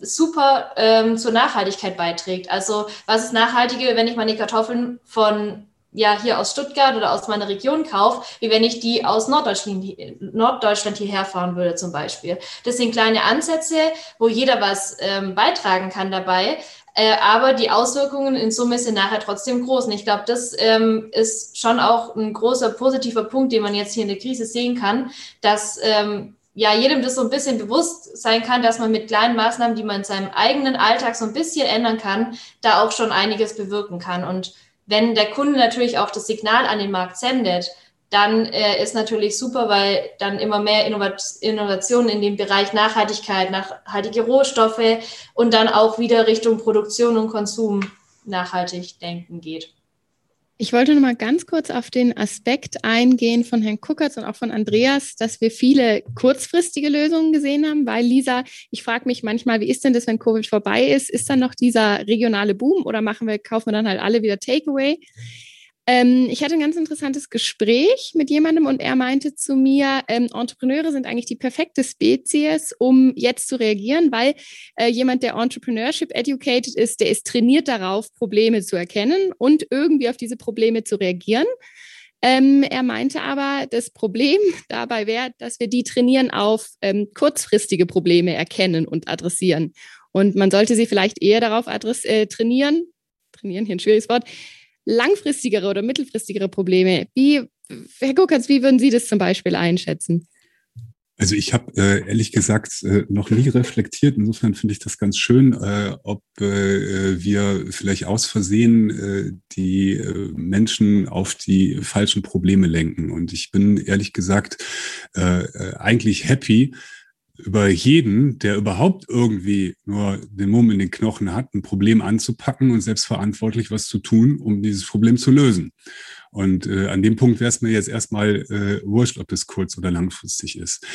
super ähm, zur Nachhaltigkeit beiträgt. Also was ist nachhaltiger, wenn ich meine Kartoffeln von ja hier aus Stuttgart oder aus meiner Region kaufe, wie wenn ich die aus Norddeutschland, Norddeutschland hierher fahren würde zum Beispiel. Das sind kleine Ansätze, wo jeder was ähm, beitragen kann dabei. Äh, aber die Auswirkungen in Summe sind nachher trotzdem groß. Und ich glaube, das ähm, ist schon auch ein großer positiver Punkt, den man jetzt hier in der Krise sehen kann, dass ähm, ja, jedem das so ein bisschen bewusst sein kann, dass man mit kleinen Maßnahmen, die man in seinem eigenen Alltag so ein bisschen ändern kann, da auch schon einiges bewirken kann. Und wenn der Kunde natürlich auch das Signal an den Markt sendet, dann äh, ist natürlich super, weil dann immer mehr Innovat Innovationen in dem Bereich Nachhaltigkeit, nachhaltige Rohstoffe und dann auch wieder Richtung Produktion und Konsum nachhaltig denken geht. Ich wollte noch mal ganz kurz auf den Aspekt eingehen von Herrn Kuckertz und auch von Andreas, dass wir viele kurzfristige Lösungen gesehen haben, weil Lisa, ich frage mich manchmal, wie ist denn das, wenn Covid vorbei ist? Ist dann noch dieser regionale Boom oder machen wir, kaufen wir dann halt alle wieder Takeaway? Ähm, ich hatte ein ganz interessantes Gespräch mit jemandem und er meinte zu mir, ähm, Entrepreneure sind eigentlich die perfekte Spezies, um jetzt zu reagieren, weil äh, jemand, der Entrepreneurship educated ist, der ist trainiert darauf, Probleme zu erkennen und irgendwie auf diese Probleme zu reagieren. Ähm, er meinte aber, das Problem dabei wäre, dass wir die trainieren auf ähm, kurzfristige Probleme erkennen und adressieren. Und man sollte sie vielleicht eher darauf äh, trainieren, trainieren, hier ein schwieriges Wort, langfristigere oder mittelfristigere Probleme. Wie, Herr Gurkatz, wie würden Sie das zum Beispiel einschätzen? Also ich habe äh, ehrlich gesagt äh, noch nie reflektiert. Insofern finde ich das ganz schön, äh, ob äh, wir vielleicht aus Versehen äh, die äh, Menschen auf die falschen Probleme lenken. Und ich bin ehrlich gesagt äh, äh eigentlich happy, über jeden, der überhaupt irgendwie nur den Mumm in den Knochen hat, ein Problem anzupacken und selbstverantwortlich was zu tun, um dieses Problem zu lösen. Und äh, an dem Punkt wäre es mir jetzt erstmal äh, wurscht, ob das kurz- oder langfristig ist.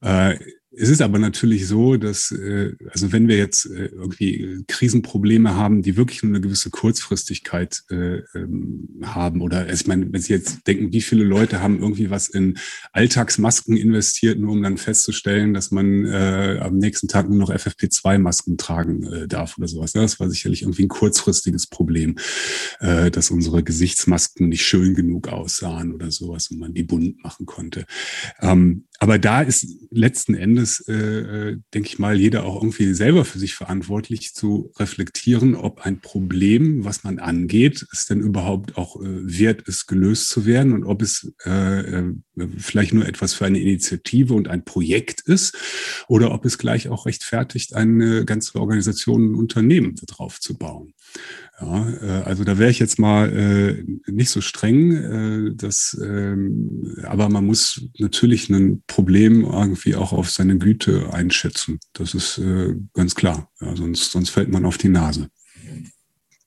Äh, es ist aber natürlich so, dass, äh, also wenn wir jetzt äh, irgendwie Krisenprobleme haben, die wirklich nur eine gewisse Kurzfristigkeit äh, ähm, haben, oder also ich meine, wenn Sie jetzt denken, wie viele Leute haben irgendwie was in Alltagsmasken investiert, nur um dann festzustellen, dass man äh, am nächsten Tag nur noch FFP2-Masken tragen äh, darf oder sowas. Das war sicherlich irgendwie ein kurzfristiges Problem, äh, dass unsere Gesichtsmasken nicht schön genug aussahen oder sowas und man die bunt machen konnte. Aber da ist letzten Endes, äh, äh, denke ich mal, jeder auch irgendwie selber für sich verantwortlich zu reflektieren, ob ein Problem, was man angeht, es denn überhaupt auch äh, wert ist, gelöst zu werden und ob es äh, äh, vielleicht nur etwas für eine Initiative und ein Projekt ist oder ob es gleich auch rechtfertigt, eine ganze Organisation, ein Unternehmen darauf zu bauen. Ja, äh, also da wäre ich jetzt mal äh, nicht so streng, äh, das, ähm, aber man muss natürlich ein Problem irgendwie auch auf seine Güte einschätzen. Das ist äh, ganz klar. Ja, sonst, sonst fällt man auf die Nase.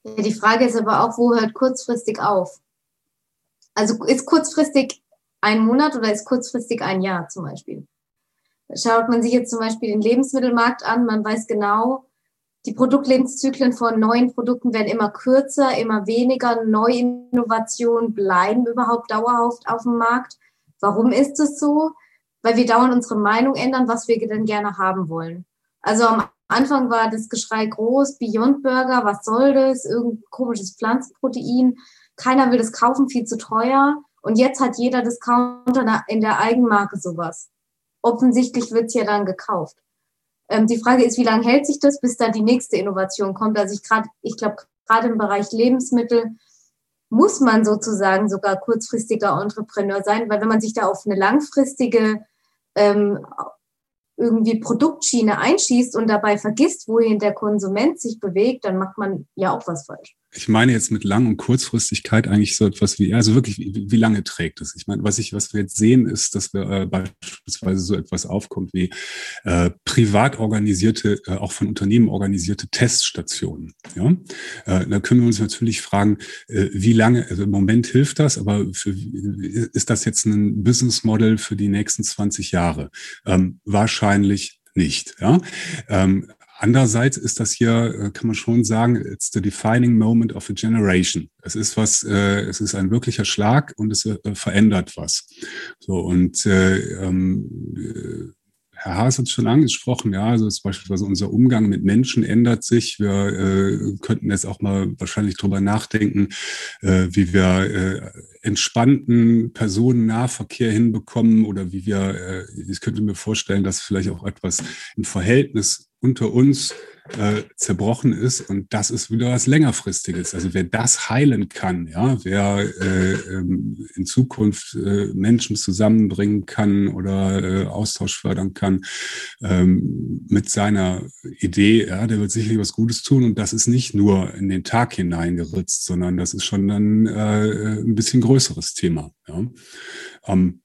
Die Frage ist aber auch, wo hört kurzfristig auf? Also ist kurzfristig ein Monat oder ist kurzfristig ein Jahr zum Beispiel? Schaut man sich jetzt zum Beispiel den Lebensmittelmarkt an, man weiß genau, Die Produktlebenszyklen von neuen Produkten werden immer kürzer, immer weniger. Neuinnovationen bleiben überhaupt dauerhaft auf dem Markt. Warum ist es so? Weil wir dauernd unsere Meinung ändern, was wir denn gerne haben wollen. Also am Anfang war das Geschrei groß, Beyond Burger, was soll das? Irgendein komisches Pflanzenprotein. Keiner will das kaufen, viel zu teuer. Und jetzt hat jeder Discounter in der Eigenmarke sowas. Offensichtlich wird es ja dann gekauft. Ähm, die Frage ist, wie lange hält sich das, bis dann die nächste Innovation kommt? Also ich gerade, ich glaube, gerade im Bereich Lebensmittel muss man sozusagen sogar kurzfristiger Entrepreneur sein, weil wenn man sich da auf eine langfristige ähm, irgendwie Produktschiene einschießt und dabei vergisst, wohin der Konsument sich bewegt, dann macht man ja auch was falsch ich meine jetzt mit Lang- und Kurzfristigkeit eigentlich so etwas wie, also wirklich, wie, wie lange trägt es? Ich meine, was ich, was wir jetzt sehen, ist, dass wir äh, beispielsweise so etwas aufkommt wie äh, privat organisierte, äh, auch von Unternehmen organisierte Teststationen. Ja, äh, da können wir uns natürlich fragen, äh, wie lange, also im Moment hilft das, aber für, ist das jetzt ein Business Model für die nächsten 20 Jahre? Ähm, wahrscheinlich nicht. Ja? Ähm, Andererseits ist das hier, äh, kann man schon sagen, it's the defining moment of a generation. Es ist was, äh, es ist ein wirklicher Schlag und es äh, verändert was. So und äh, ähm, Herr Haas hat schon angesprochen, ja, also ist beispielsweise unser Umgang mit Menschen ändert sich. Wir äh, könnten jetzt auch mal wahrscheinlich drüber nachdenken, äh, wie wir äh, entspannten Personennahverkehr hinbekommen oder wie wir, äh, ich könnte mir vorstellen, dass vielleicht auch etwas im Verhältnis unter uns äh, zerbrochen ist. Und das ist wieder was längerfristiges. Also wer das heilen kann, ja, wer äh, ähm, in Zukunft äh, Menschen zusammenbringen kann oder äh, Austausch fördern kann ähm, mit seiner Idee, ja, der wird sicherlich was Gutes tun. Und das ist nicht nur in den Tag hineingeritzt, sondern das ist schon dann äh, ein bisschen größeres Thema. Ja. Ähm,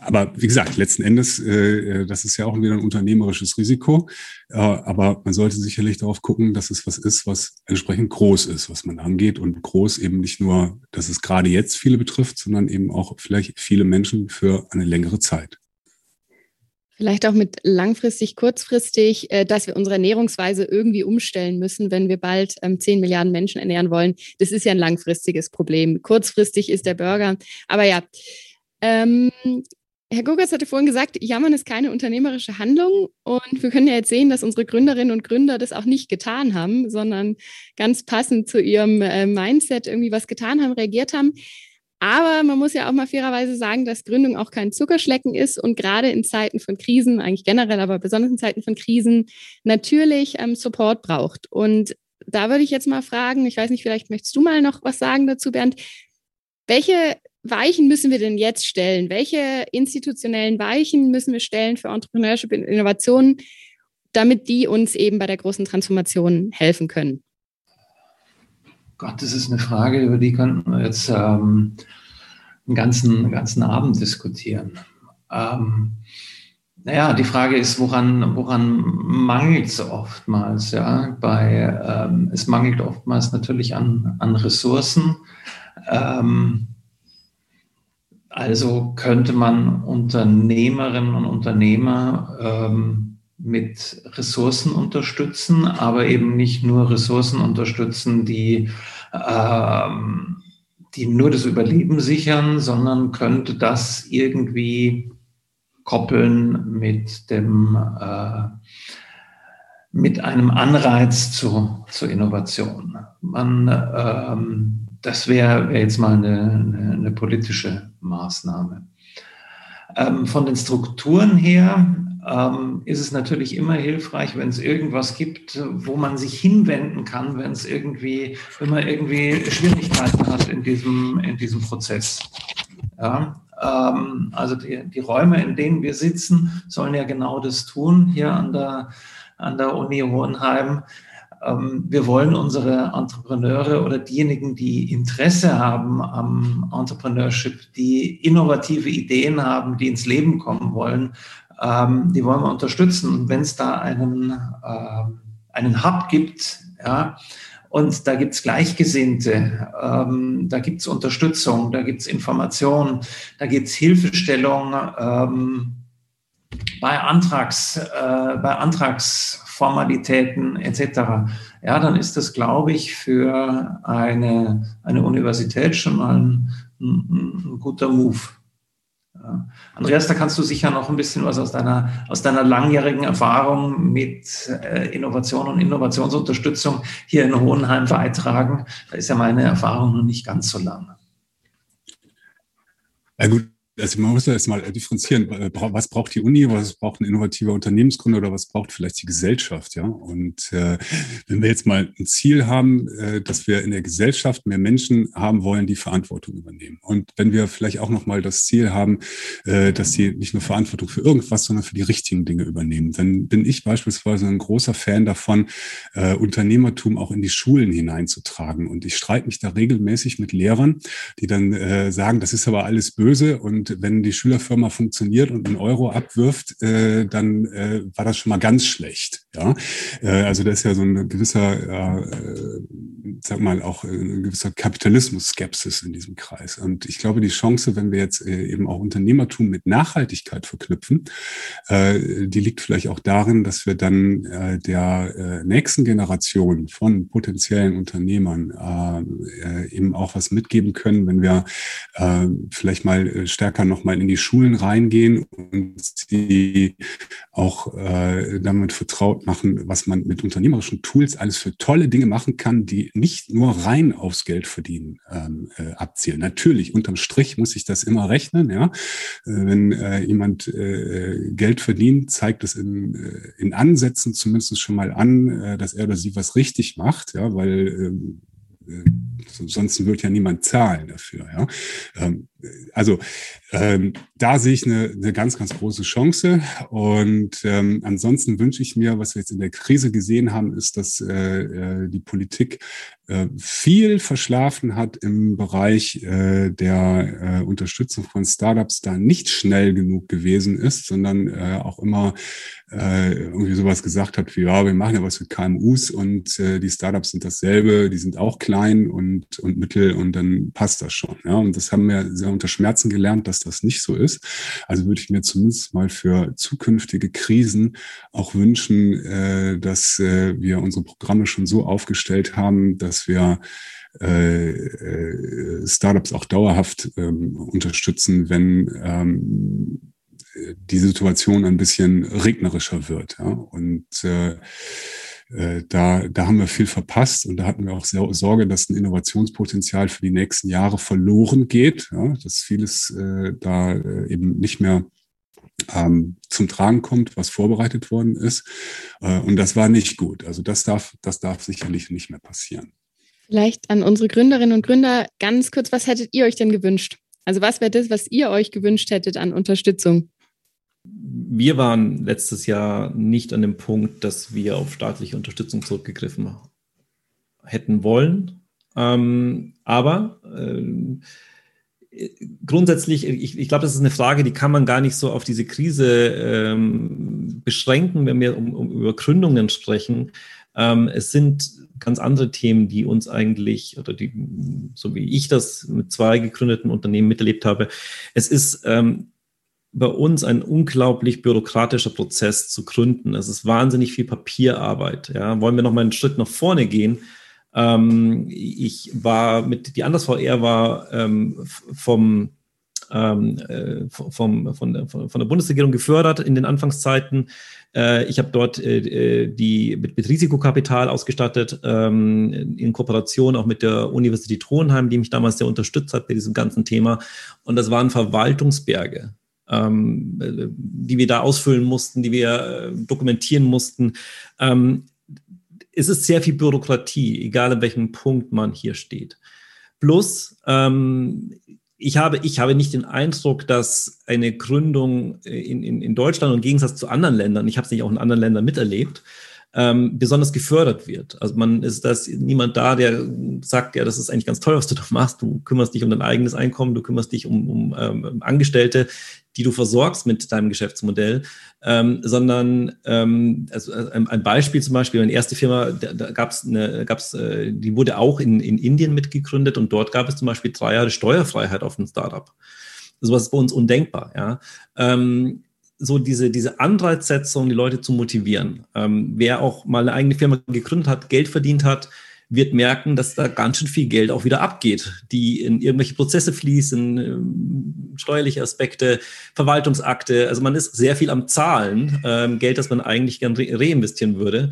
aber wie gesagt, letzten Endes, äh, äh, das ist ja auch wieder ein unternehmerisches Risiko. Äh, aber man sollte sicherlich darauf gucken, dass es was ist, was entsprechend groß ist, was man angeht. Und groß eben nicht nur, dass es gerade jetzt viele betrifft, sondern eben auch vielleicht viele Menschen für eine längere Zeit. Vielleicht auch mit langfristig, kurzfristig, dass wir unsere Ernährungsweise irgendwie umstellen müssen, wenn wir bald ähm, 10 Milliarden Menschen ernähren wollen. Das ist ja ein langfristiges Problem. Kurzfristig ist der Burger. Aber ja, ähm, Herr Gogers hatte vorhin gesagt, Jammern ist keine unternehmerische Handlung. Und wir können ja jetzt sehen, dass unsere Gründerinnen und Gründer das auch nicht getan haben, sondern ganz passend zu ihrem äh, Mindset irgendwie was getan haben, reagiert haben. Aber man muss ja auch mal fairerweise sagen, dass Gründung auch kein Zuckerschlecken ist und gerade in Zeiten von Krisen, eigentlich generell, aber besonders in Zeiten von Krisen, natürlich ähm, Support braucht. Und da würde ich jetzt mal fragen, ich weiß nicht, vielleicht möchtest du mal noch was sagen dazu, Bernd. Welche Weichen müssen wir denn jetzt stellen? Welche institutionellen Weichen müssen wir stellen für Entrepreneurship und Innovationen, damit die uns eben bei der großen Transformation helfen können? Gott, das ist eine Frage, über die könnten wir jetzt ähm, einen, ganzen, einen ganzen Abend diskutieren. Ähm, naja, die Frage ist, woran, woran mangelt es oftmals? Ja? Bei, ähm, es mangelt oftmals natürlich an, an Ressourcen. Ähm, also könnte man Unternehmerinnen und Unternehmer ähm, mit Ressourcen unterstützen, aber eben nicht nur Ressourcen unterstützen, die, ähm, die nur das Überleben sichern, sondern könnte das irgendwie koppeln mit dem äh, mit einem Anreiz zu, zur Innovation. Man ähm, das wäre wär jetzt mal eine, eine, eine politische Maßnahme. Ähm, von den Strukturen her ähm, ist es natürlich immer hilfreich, wenn es irgendwas gibt, wo man sich hinwenden kann, wenn es irgendwie, wenn man irgendwie Schwierigkeiten hat in diesem, in diesem Prozess. Ja, ähm, also die, die Räume, in denen wir sitzen, sollen ja genau das tun hier an der, an der Uni Hohenheim. Ähm, wir wollen unsere Entrepreneure oder diejenigen, die Interesse haben am Entrepreneurship, die innovative Ideen haben, die ins Leben kommen wollen, ähm, die wollen wir unterstützen. Und wenn es da einen, ähm, einen Hub gibt, ja, und da gibt es Gleichgesinnte, ähm, da gibt es Unterstützung, da gibt es Information, da gibt es Hilfestellung ähm, bei, Antrags, äh, bei Antrags Formalitäten etc., ja, dann ist das, glaube ich, für eine, eine Universität schon mal ein, ein, ein guter Move. Ja. Andreas, da kannst du sicher noch ein bisschen was aus deiner, aus deiner langjährigen Erfahrung mit äh, Innovation und Innovationsunterstützung hier in Hohenheim beitragen. Da ist ja meine Erfahrung noch nicht ganz so lang. Ja gut, also man muss ja erstmal differenzieren, äh, was braucht die Uni, was braucht ein innovativer Unternehmensgründer oder was braucht vielleicht die Gesellschaft, ja? Und äh, wenn wir jetzt mal ein Ziel haben, äh, dass wir in der Gesellschaft mehr Menschen haben wollen, die Verantwortung übernehmen. Und wenn wir vielleicht auch nochmal das Ziel haben, äh, dass sie nicht nur Verantwortung für irgendwas, sondern für die richtigen Dinge übernehmen, dann bin ich beispielsweise ein großer Fan davon, äh, Unternehmertum auch in die Schulen hineinzutragen. Und ich streite mich da regelmäßig mit Lehrern, die dann äh, sagen, das ist aber alles böse und wenn die Schülerfirma funktioniert und einen Euro abwirft, äh, dann äh, war das schon mal ganz schlecht. Ja, äh, also da ist ja so ein gewisser, äh, sag mal auch ein gewisser Kapitalismus-Skepsis in diesem Kreis. Und ich glaube, die Chance, wenn wir jetzt äh, eben auch Unternehmertum mit Nachhaltigkeit verknüpfen, äh, die liegt vielleicht auch darin, dass wir dann äh, der äh, nächsten Generation von potenziellen Unternehmern äh, äh, eben auch was mitgeben können, wenn wir äh, vielleicht mal äh, stärker nochmal in die Schulen reingehen und sie auch äh, damit vertraut machen, was man mit unternehmerischen Tools alles für tolle Dinge machen kann, die nicht nur rein aufs Geld verdienen ähm, äh, abzielen. Natürlich, unterm Strich muss ich das immer rechnen. Ja? Äh, wenn äh, jemand äh, Geld verdient, zeigt es in, äh, in Ansätzen zumindest schon mal an, äh, dass er oder sie was richtig macht, ja, weil ähm, äh, sonst wird ja niemand zahlen dafür. Ja? Ähm, also ähm, da sehe ich eine, eine ganz, ganz große Chance. Und ähm, ansonsten wünsche ich mir, was wir jetzt in der Krise gesehen haben, ist, dass äh, äh die Politik äh, viel verschlafen hat im Bereich äh, der äh, Unterstützung von Startups, da nicht schnell genug gewesen ist, sondern äh, auch immer äh, irgendwie sowas gesagt hat wie, ja, wir machen ja was für KMUs und äh, die Startups sind dasselbe, die sind auch klein und, und mittel und dann passt das schon. Ja? Und das haben wir sehr unter Schmerzen gelernt, dass das nicht so ist. Also würde ich mir zumindest mal für zukünftige Krisen auch wünschen, äh, dass äh, wir unsere Programme schon so aufgestellt haben, dass wir äh, äh, Startups auch dauerhaft ähm, unterstützen, wenn ähm, die Situation ein bisschen regnerischer wird. Ja? Und äh, äh, da, da haben wir viel verpasst und da hatten wir auch sehr Sorge, dass ein Innovationspotenzial für die nächsten Jahre verloren geht, ja, dass vieles äh, da äh, eben nicht mehr ähm, zum Tragen kommt, was vorbereitet worden ist. Äh, und das war nicht gut. Also das darf, das darf sicherlich nicht mehr passieren. Vielleicht an unsere Gründerinnen und Gründer ganz kurz, was hättet ihr euch denn gewünscht? Also was wäre das, was ihr euch gewünscht hättet an Unterstützung? Wir waren letztes Jahr nicht an dem Punkt, dass wir auf staatliche Unterstützung zurückgegriffen hätten wollen. Ähm, aber äh, grundsätzlich, ich, ich glaube, das ist eine Frage, die kann man gar nicht so auf diese Krise ähm, beschränken, wenn wir um, um über Gründungen sprechen. Ähm, es sind ganz andere Themen, die uns eigentlich, oder die, so wie ich das mit zwei gegründeten Unternehmen miterlebt habe, es ist ähm, bei uns ein unglaublich bürokratischer Prozess zu gründen. Es ist wahnsinnig viel Papierarbeit. Ja. Wollen wir noch mal einen Schritt nach vorne gehen? Ähm, ich war mit, die Anders VR war ähm, vom, ähm, äh, vom, von, von, der Bundesregierung gefördert in den Anfangszeiten. Äh, ich habe dort äh, die mit, mit, Risikokapital ausgestattet, ähm, in Kooperation auch mit der Universität Hohenheim, die mich damals sehr unterstützt hat bei diesem ganzen Thema. Und das waren Verwaltungsberge ähm, die wir da ausfüllen mussten, die wir äh, dokumentieren mussten. Ähm, es ist sehr viel Bürokratie, egal an welchem Punkt man hier steht. Plus, ähm, ich habe, ich habe nicht den Eindruck, dass eine Gründung in, in, in Deutschland im Gegensatz zu anderen Ländern, ich habe es nicht auch in anderen Ländern miterlebt, ähm, besonders gefördert wird. Also man ist das niemand da, der sagt, ja, das ist eigentlich ganz toll, was du da machst. Du kümmerst dich um dein eigenes Einkommen, du kümmerst dich um, um ähm, Angestellte, die du versorgst mit deinem Geschäftsmodell, ähm, sondern ähm, also äh, ein, Beispiel zum Beispiel, meine erste Firma, da, da gab eine, gab's, äh, die wurde auch in, in Indien mitgegründet und dort gab es zum Beispiel drei Jahre Steuerfreiheit auf ein Startup. Sowas ist bei uns undenkbar. Ja. Ähm, so diese, diese Anreizsetzung, die Leute zu motivieren. Ähm, wer auch mal eine eigene Firma gegründet hat, Geld verdient hat, wird merken, dass da ganz schön viel Geld auch wieder abgeht, die in irgendwelche Prozesse fließen, ähm, steuerliche Aspekte, Verwaltungsakte. Also man ist sehr viel am Zahlen, ähm, Geld, das man eigentlich gern re reinvestieren würde.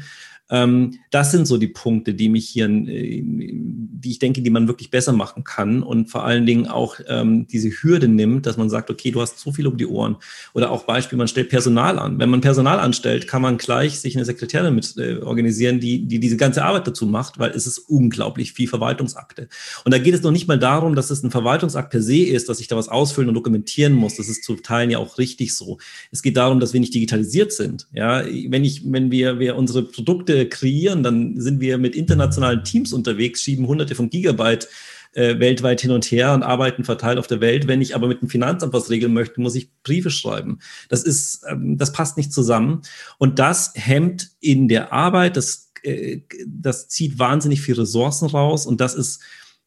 Ähm, das sind so die Punkte, die mich hier, äh, die ich denke, die man wirklich besser machen kann und vor allen Dingen auch ähm, diese Hürde nimmt, dass man sagt, okay, du hast so viel um die Ohren. Oder auch Beispiel, man stellt Personal an. Wenn man Personal anstellt, kann man gleich sich eine Sekretärin mit äh, organisieren, die, die diese ganze Arbeit dazu macht, weil es ist unglaublich viel Verwaltungsakte. Und da geht es noch nicht mal darum, dass es ein Verwaltungsakt per se ist, dass ich da was ausfüllen und dokumentieren muss. Das ist zu Teilen ja auch richtig so. Es geht darum, dass wir nicht digitalisiert sind. Ja, wenn ich, wenn wir, wir unsere Produkte kreieren, dann sind wir mit internationalen Teams unterwegs, schieben hunderte von Gigabyte äh, weltweit hin und her und arbeiten verteilt auf der Welt. Wenn ich aber mit dem Finanzamt was regeln möchte, muss ich Briefe schreiben. Das ist, ähm, das passt nicht zusammen. Und das hemmt in der Arbeit, das, äh, das zieht wahnsinnig viel Ressourcen raus und das ist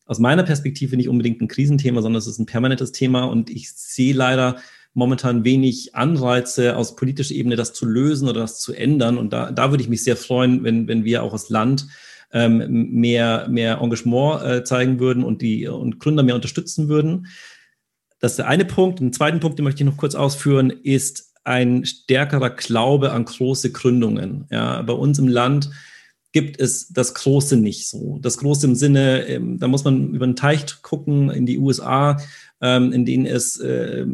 aus meiner Perspektive nicht unbedingt ein Krisenthema, sondern es ist ein permanentes Thema und ich sehe leider momentan wenig Anreize aus politischer Ebene, das zu lösen oder das zu ändern. Und da, da würde ich mich sehr freuen, wenn, wenn wir auch als Land ähm, mehr, mehr Engagement äh, zeigen würden und die und Gründer mehr unterstützen würden. Das ist der eine Punkt. Den zweiten Punkt, den möchte ich noch kurz ausführen, ist ein stärkerer Glaube an große Gründungen. Ja, bei uns im Land gibt es das Große nicht so. Das Große im Sinne, ähm, da muss man über den Teich gucken in die USA, ähm, in denen es äh,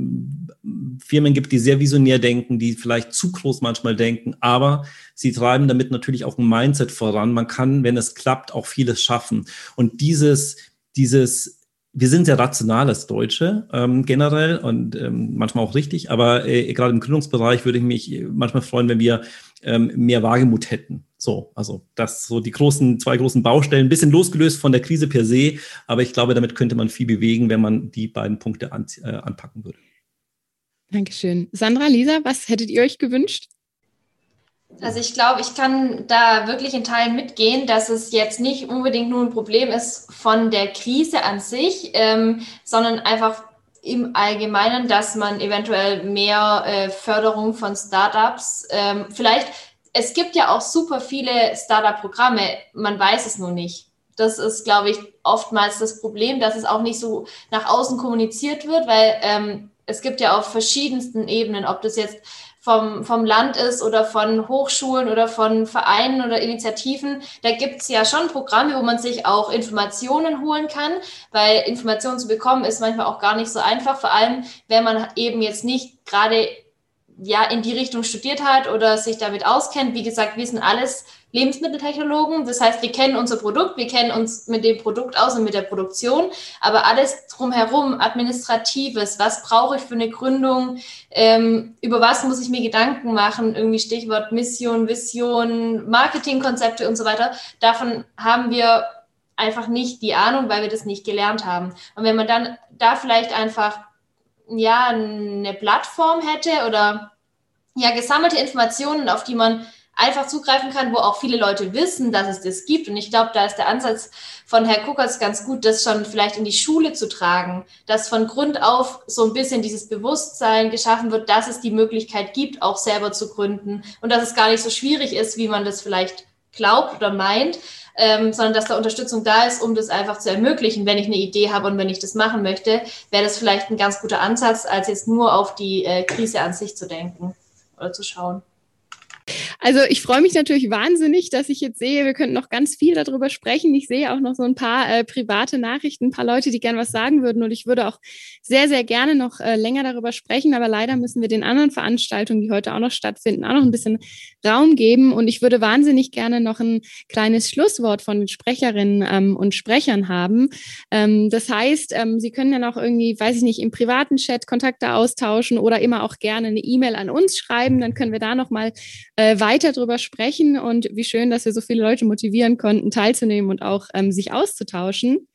Firmen gibt, die sehr visionär denken, die vielleicht zu groß manchmal denken, aber sie treiben damit natürlich auch ein Mindset voran. Man kann, wenn es klappt, auch vieles schaffen. Und dieses, dieses wir sind sehr rational als Deutsche ähm, generell und ähm, manchmal auch richtig, aber äh, gerade im Gründungsbereich würde ich mich manchmal freuen, wenn wir ähm, mehr Wagemut hätten. So, also das so die großen, zwei großen Baustellen, ein bisschen losgelöst von der Krise per se, aber ich glaube, damit könnte man viel bewegen, wenn man die beiden Punkte an, äh, anpacken würde. Dankeschön. Sandra, Lisa, was hättet ihr euch gewünscht? Also ich glaube, ich kann da wirklich in Teilen mitgehen, dass es jetzt nicht unbedingt nur ein Problem ist von der Krise an sich, ähm, sondern einfach im Allgemeinen, dass man eventuell mehr äh, Förderung von Startups, ähm, vielleicht, es gibt ja auch super viele Startup-Programme, man weiß es nur nicht. Das ist, glaube ich, oftmals das Problem, dass es auch nicht so nach außen kommuniziert wird, weil ähm, es gibt ja auf verschiedensten Ebenen, ob das jetzt vom, vom Land ist oder von Hochschulen oder von Vereinen oder Initiativen, da gibt es ja schon Programme, wo man sich auch Informationen holen kann, weil Informationen zu bekommen ist manchmal auch gar nicht so einfach, vor allem wenn man eben jetzt nicht gerade ja in die Richtung studiert hat oder sich damit auskennt. Wie gesagt, wir sind alles Lebensmitteltechnologen. Das heißt, wir kennen unser Produkt, wir kennen uns mit dem Produkt aus und mit der Produktion, aber alles drumherum, administratives, was brauche ich für eine Gründung, ähm, über was muss ich mir Gedanken machen, irgendwie Stichwort Mission, Vision, Marketingkonzepte und so weiter. Davon haben wir einfach nicht die Ahnung, weil wir das nicht gelernt haben. Und wenn man dann da vielleicht einfach ja eine Plattform hätte oder ja gesammelte Informationen, auf die man einfach zugreifen kann, wo auch viele Leute wissen, dass es das gibt. Und ich glaube, da ist der Ansatz von Herr Kuckers ganz gut, das schon vielleicht in die Schule zu tragen, dass von Grund auf so ein bisschen dieses Bewusstsein geschaffen wird, dass es die Möglichkeit gibt, auch selber zu gründen und dass es gar nicht so schwierig ist, wie man das vielleicht glaubt oder meint, ähm, sondern dass da Unterstützung da ist, um das einfach zu ermöglichen. Wenn ich eine Idee habe und wenn ich das machen möchte, wäre das vielleicht ein ganz guter Ansatz, als jetzt nur auf die äh, Krise an sich zu denken oder zu schauen. Also ich freue mich natürlich wahnsinnig, dass ich jetzt sehe, wir könnten noch ganz viel darüber sprechen. Ich sehe auch noch so ein paar äh, private Nachrichten, ein paar Leute, die gern was sagen würden. Und ich würde auch sehr, sehr gerne noch äh, länger darüber sprechen. Aber leider müssen wir den anderen Veranstaltungen, die heute auch noch stattfinden, auch noch ein bisschen Raum geben. Und ich würde wahnsinnig gerne noch ein kleines Schlusswort von den Sprecherinnen ähm, und Sprechern haben. Ähm, das heißt, ähm, Sie können ja noch irgendwie, weiß ich nicht, im privaten Chat Kontakte austauschen oder immer auch gerne eine E-Mail an uns schreiben. Dann können wir da noch mal äh, weiter drüber sprechen und wie schön, dass wir so viele Leute motivieren konnten, teilzunehmen und auch ähm, sich auszutauschen.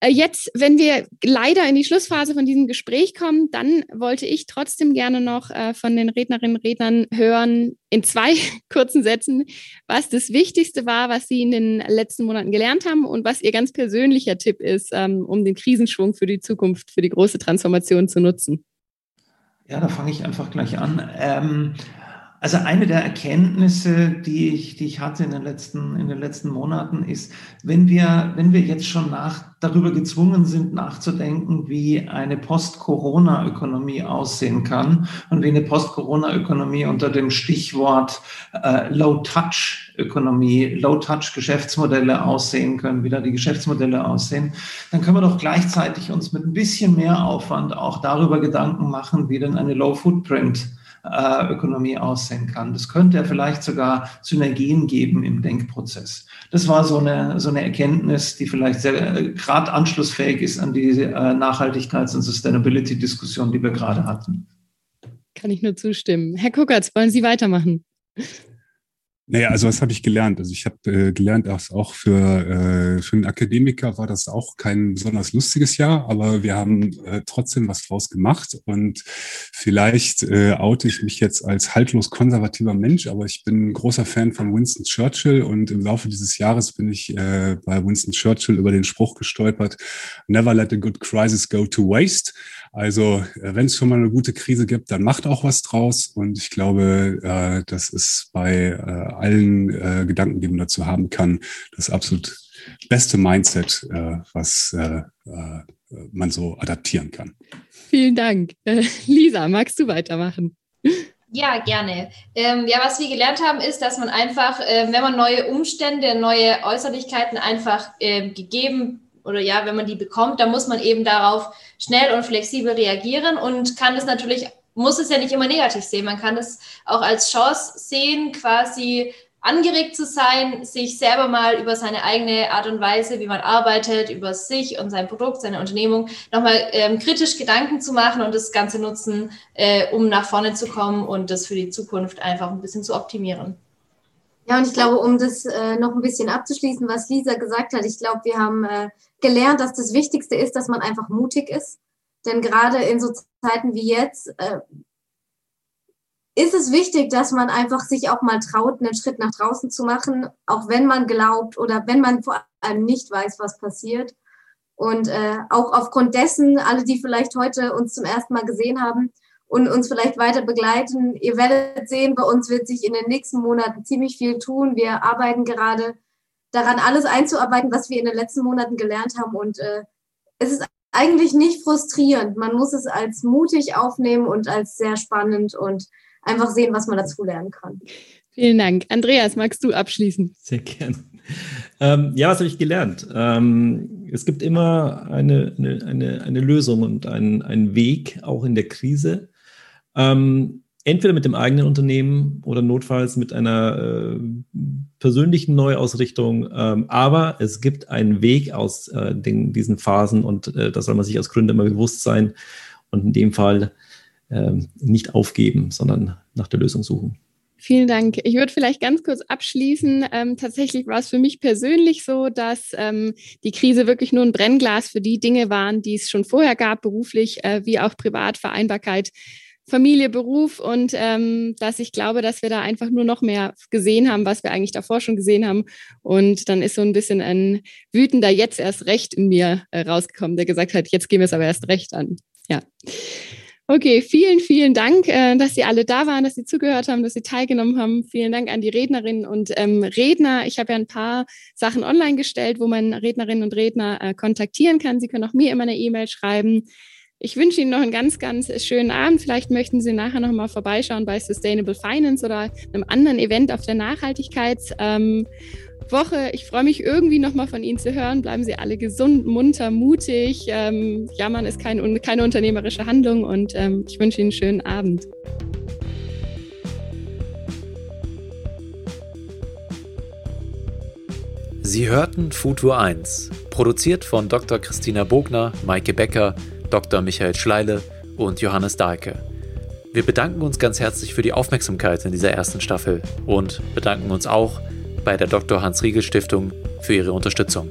Äh, jetzt, wenn wir leider in die Schlussphase von diesem Gespräch kommen, dann wollte ich trotzdem gerne noch äh, von den Rednerinnen und Rednern hören, in zwei kurzen Sätzen, was das Wichtigste war, was Sie in den letzten Monaten gelernt haben und was Ihr ganz persönlicher Tipp ist, ähm, um den Krisenschwung für die Zukunft, für die große Transformation zu nutzen. Ja, da fange ich einfach gleich an. Ähm, also eine der Erkenntnisse, die ich, die ich hatte in den letzten, in den letzten Monaten ist, wenn wir, wenn wir jetzt schon nach, darüber gezwungen sind, nachzudenken, wie eine Post-Corona-Ökonomie aussehen kann und wie eine Post-Corona-Ökonomie unter dem Stichwort äh, Low-Touch-Ökonomie, Low-Touch-Geschäftsmodelle aussehen können, wie da die Geschäftsmodelle aussehen, dann können wir doch gleichzeitig uns mit ein bisschen mehr Aufwand auch darüber Gedanken machen, wie denn eine Low-Footprint äh, Ökonomie aussehen kann. Das könnte ja vielleicht sogar Synergien geben im Denkprozess. Das war so eine, so eine Erkenntnis, die vielleicht sehr äh, gerade anschlussfähig ist an die äh, Nachhaltigkeits- und Sustainability-Diskussion, die wir gerade hatten. Kann ich nur zustimmen. Herr Kuckertz, wollen Sie weitermachen? Naja, also was habe ich gelernt? Also ich habe äh, gelernt, dass auch für, äh, für einen Akademiker war das auch kein besonders lustiges Jahr, aber wir haben äh, trotzdem was draus gemacht und vielleicht äh, oute ich mich jetzt als haltlos konservativer Mensch, aber ich bin ein großer Fan von Winston Churchill und im Laufe dieses Jahres bin ich äh, bei Winston Churchill über den Spruch gestolpert, Never let a good crisis go to waste. Also äh, wenn es schon mal eine gute Krise gibt, dann macht auch was draus. Und ich glaube, äh, das ist bei äh, allen äh, Gedanken, die man dazu haben kann, das absolut beste Mindset, äh, was äh, äh, man so adaptieren kann. Vielen Dank. Äh, Lisa, magst du weitermachen? Ja, gerne. Ähm, ja, was wir gelernt haben, ist, dass man einfach, äh, wenn man neue Umstände, neue Äußerlichkeiten einfach äh, gegeben oder ja, wenn man die bekommt, dann muss man eben darauf schnell und flexibel reagieren und kann es natürlich, muss es ja nicht immer negativ sehen. Man kann es auch als Chance sehen, quasi angeregt zu sein, sich selber mal über seine eigene Art und Weise, wie man arbeitet, über sich und sein Produkt, seine Unternehmung, nochmal ähm, kritisch Gedanken zu machen und das Ganze nutzen, äh, um nach vorne zu kommen und das für die Zukunft einfach ein bisschen zu optimieren. Ja, und ich glaube, um das äh, noch ein bisschen abzuschließen, was Lisa gesagt hat, ich glaube, wir haben äh, gelernt, dass das Wichtigste ist, dass man einfach mutig ist. Denn gerade in so Zeiten wie jetzt äh, ist es wichtig, dass man einfach sich auch mal traut, einen Schritt nach draußen zu machen, auch wenn man glaubt oder wenn man vor allem nicht weiß, was passiert. Und äh, auch aufgrund dessen, alle, die vielleicht heute uns zum ersten Mal gesehen haben, und uns vielleicht weiter begleiten. Ihr werdet sehen, bei uns wird sich in den nächsten Monaten ziemlich viel tun. Wir arbeiten gerade daran, alles einzuarbeiten, was wir in den letzten Monaten gelernt haben. Und äh, es ist eigentlich nicht frustrierend. Man muss es als mutig aufnehmen und als sehr spannend und einfach sehen, was man dazu lernen kann. Vielen Dank. Andreas, magst du abschließen? Sehr gerne. Ähm, ja, was habe ich gelernt? Ähm, es gibt immer eine, eine, eine, eine Lösung und einen, einen Weg, auch in der Krise. Ähm, entweder mit dem eigenen Unternehmen oder notfalls mit einer äh, persönlichen Neuausrichtung. Ähm, aber es gibt einen Weg aus äh, den, diesen Phasen und äh, da soll man sich als Gründer immer bewusst sein und in dem Fall ähm, nicht aufgeben, sondern nach der Lösung suchen. Vielen Dank. Ich würde vielleicht ganz kurz abschließen. Ähm, tatsächlich war es für mich persönlich so, dass ähm, die Krise wirklich nur ein Brennglas für die Dinge waren, die es schon vorher gab, beruflich äh, wie auch privat, Vereinbarkeit Familie, Beruf und ähm, dass ich glaube, dass wir da einfach nur noch mehr gesehen haben, was wir eigentlich davor schon gesehen haben. Und dann ist so ein bisschen ein wütender jetzt erst recht in mir äh, rausgekommen, der gesagt hat, jetzt gehen wir es aber erst recht an. Ja. Okay, vielen, vielen Dank, äh, dass Sie alle da waren, dass Sie zugehört haben, dass Sie teilgenommen haben. Vielen Dank an die Rednerinnen und ähm, Redner. Ich habe ja ein paar Sachen online gestellt, wo man Rednerinnen und Redner äh, kontaktieren kann. Sie können auch mir immer eine E-Mail schreiben. Ich wünsche Ihnen noch einen ganz, ganz schönen Abend. Vielleicht möchten Sie nachher noch mal vorbeischauen bei Sustainable Finance oder einem anderen Event auf der Nachhaltigkeitswoche. Ähm, ich freue mich irgendwie noch mal von Ihnen zu hören. Bleiben Sie alle gesund, munter, mutig. Ähm, jammern ist kein, keine unternehmerische Handlung und ähm, ich wünsche Ihnen einen schönen Abend. Sie hörten Futur 1, produziert von Dr. Christina Bogner, Maike Becker, Dr. Michael Schleile und Johannes Dahlke. Wir bedanken uns ganz herzlich für die Aufmerksamkeit in dieser ersten Staffel und bedanken uns auch bei der Dr. Hans Riegel Stiftung für ihre Unterstützung.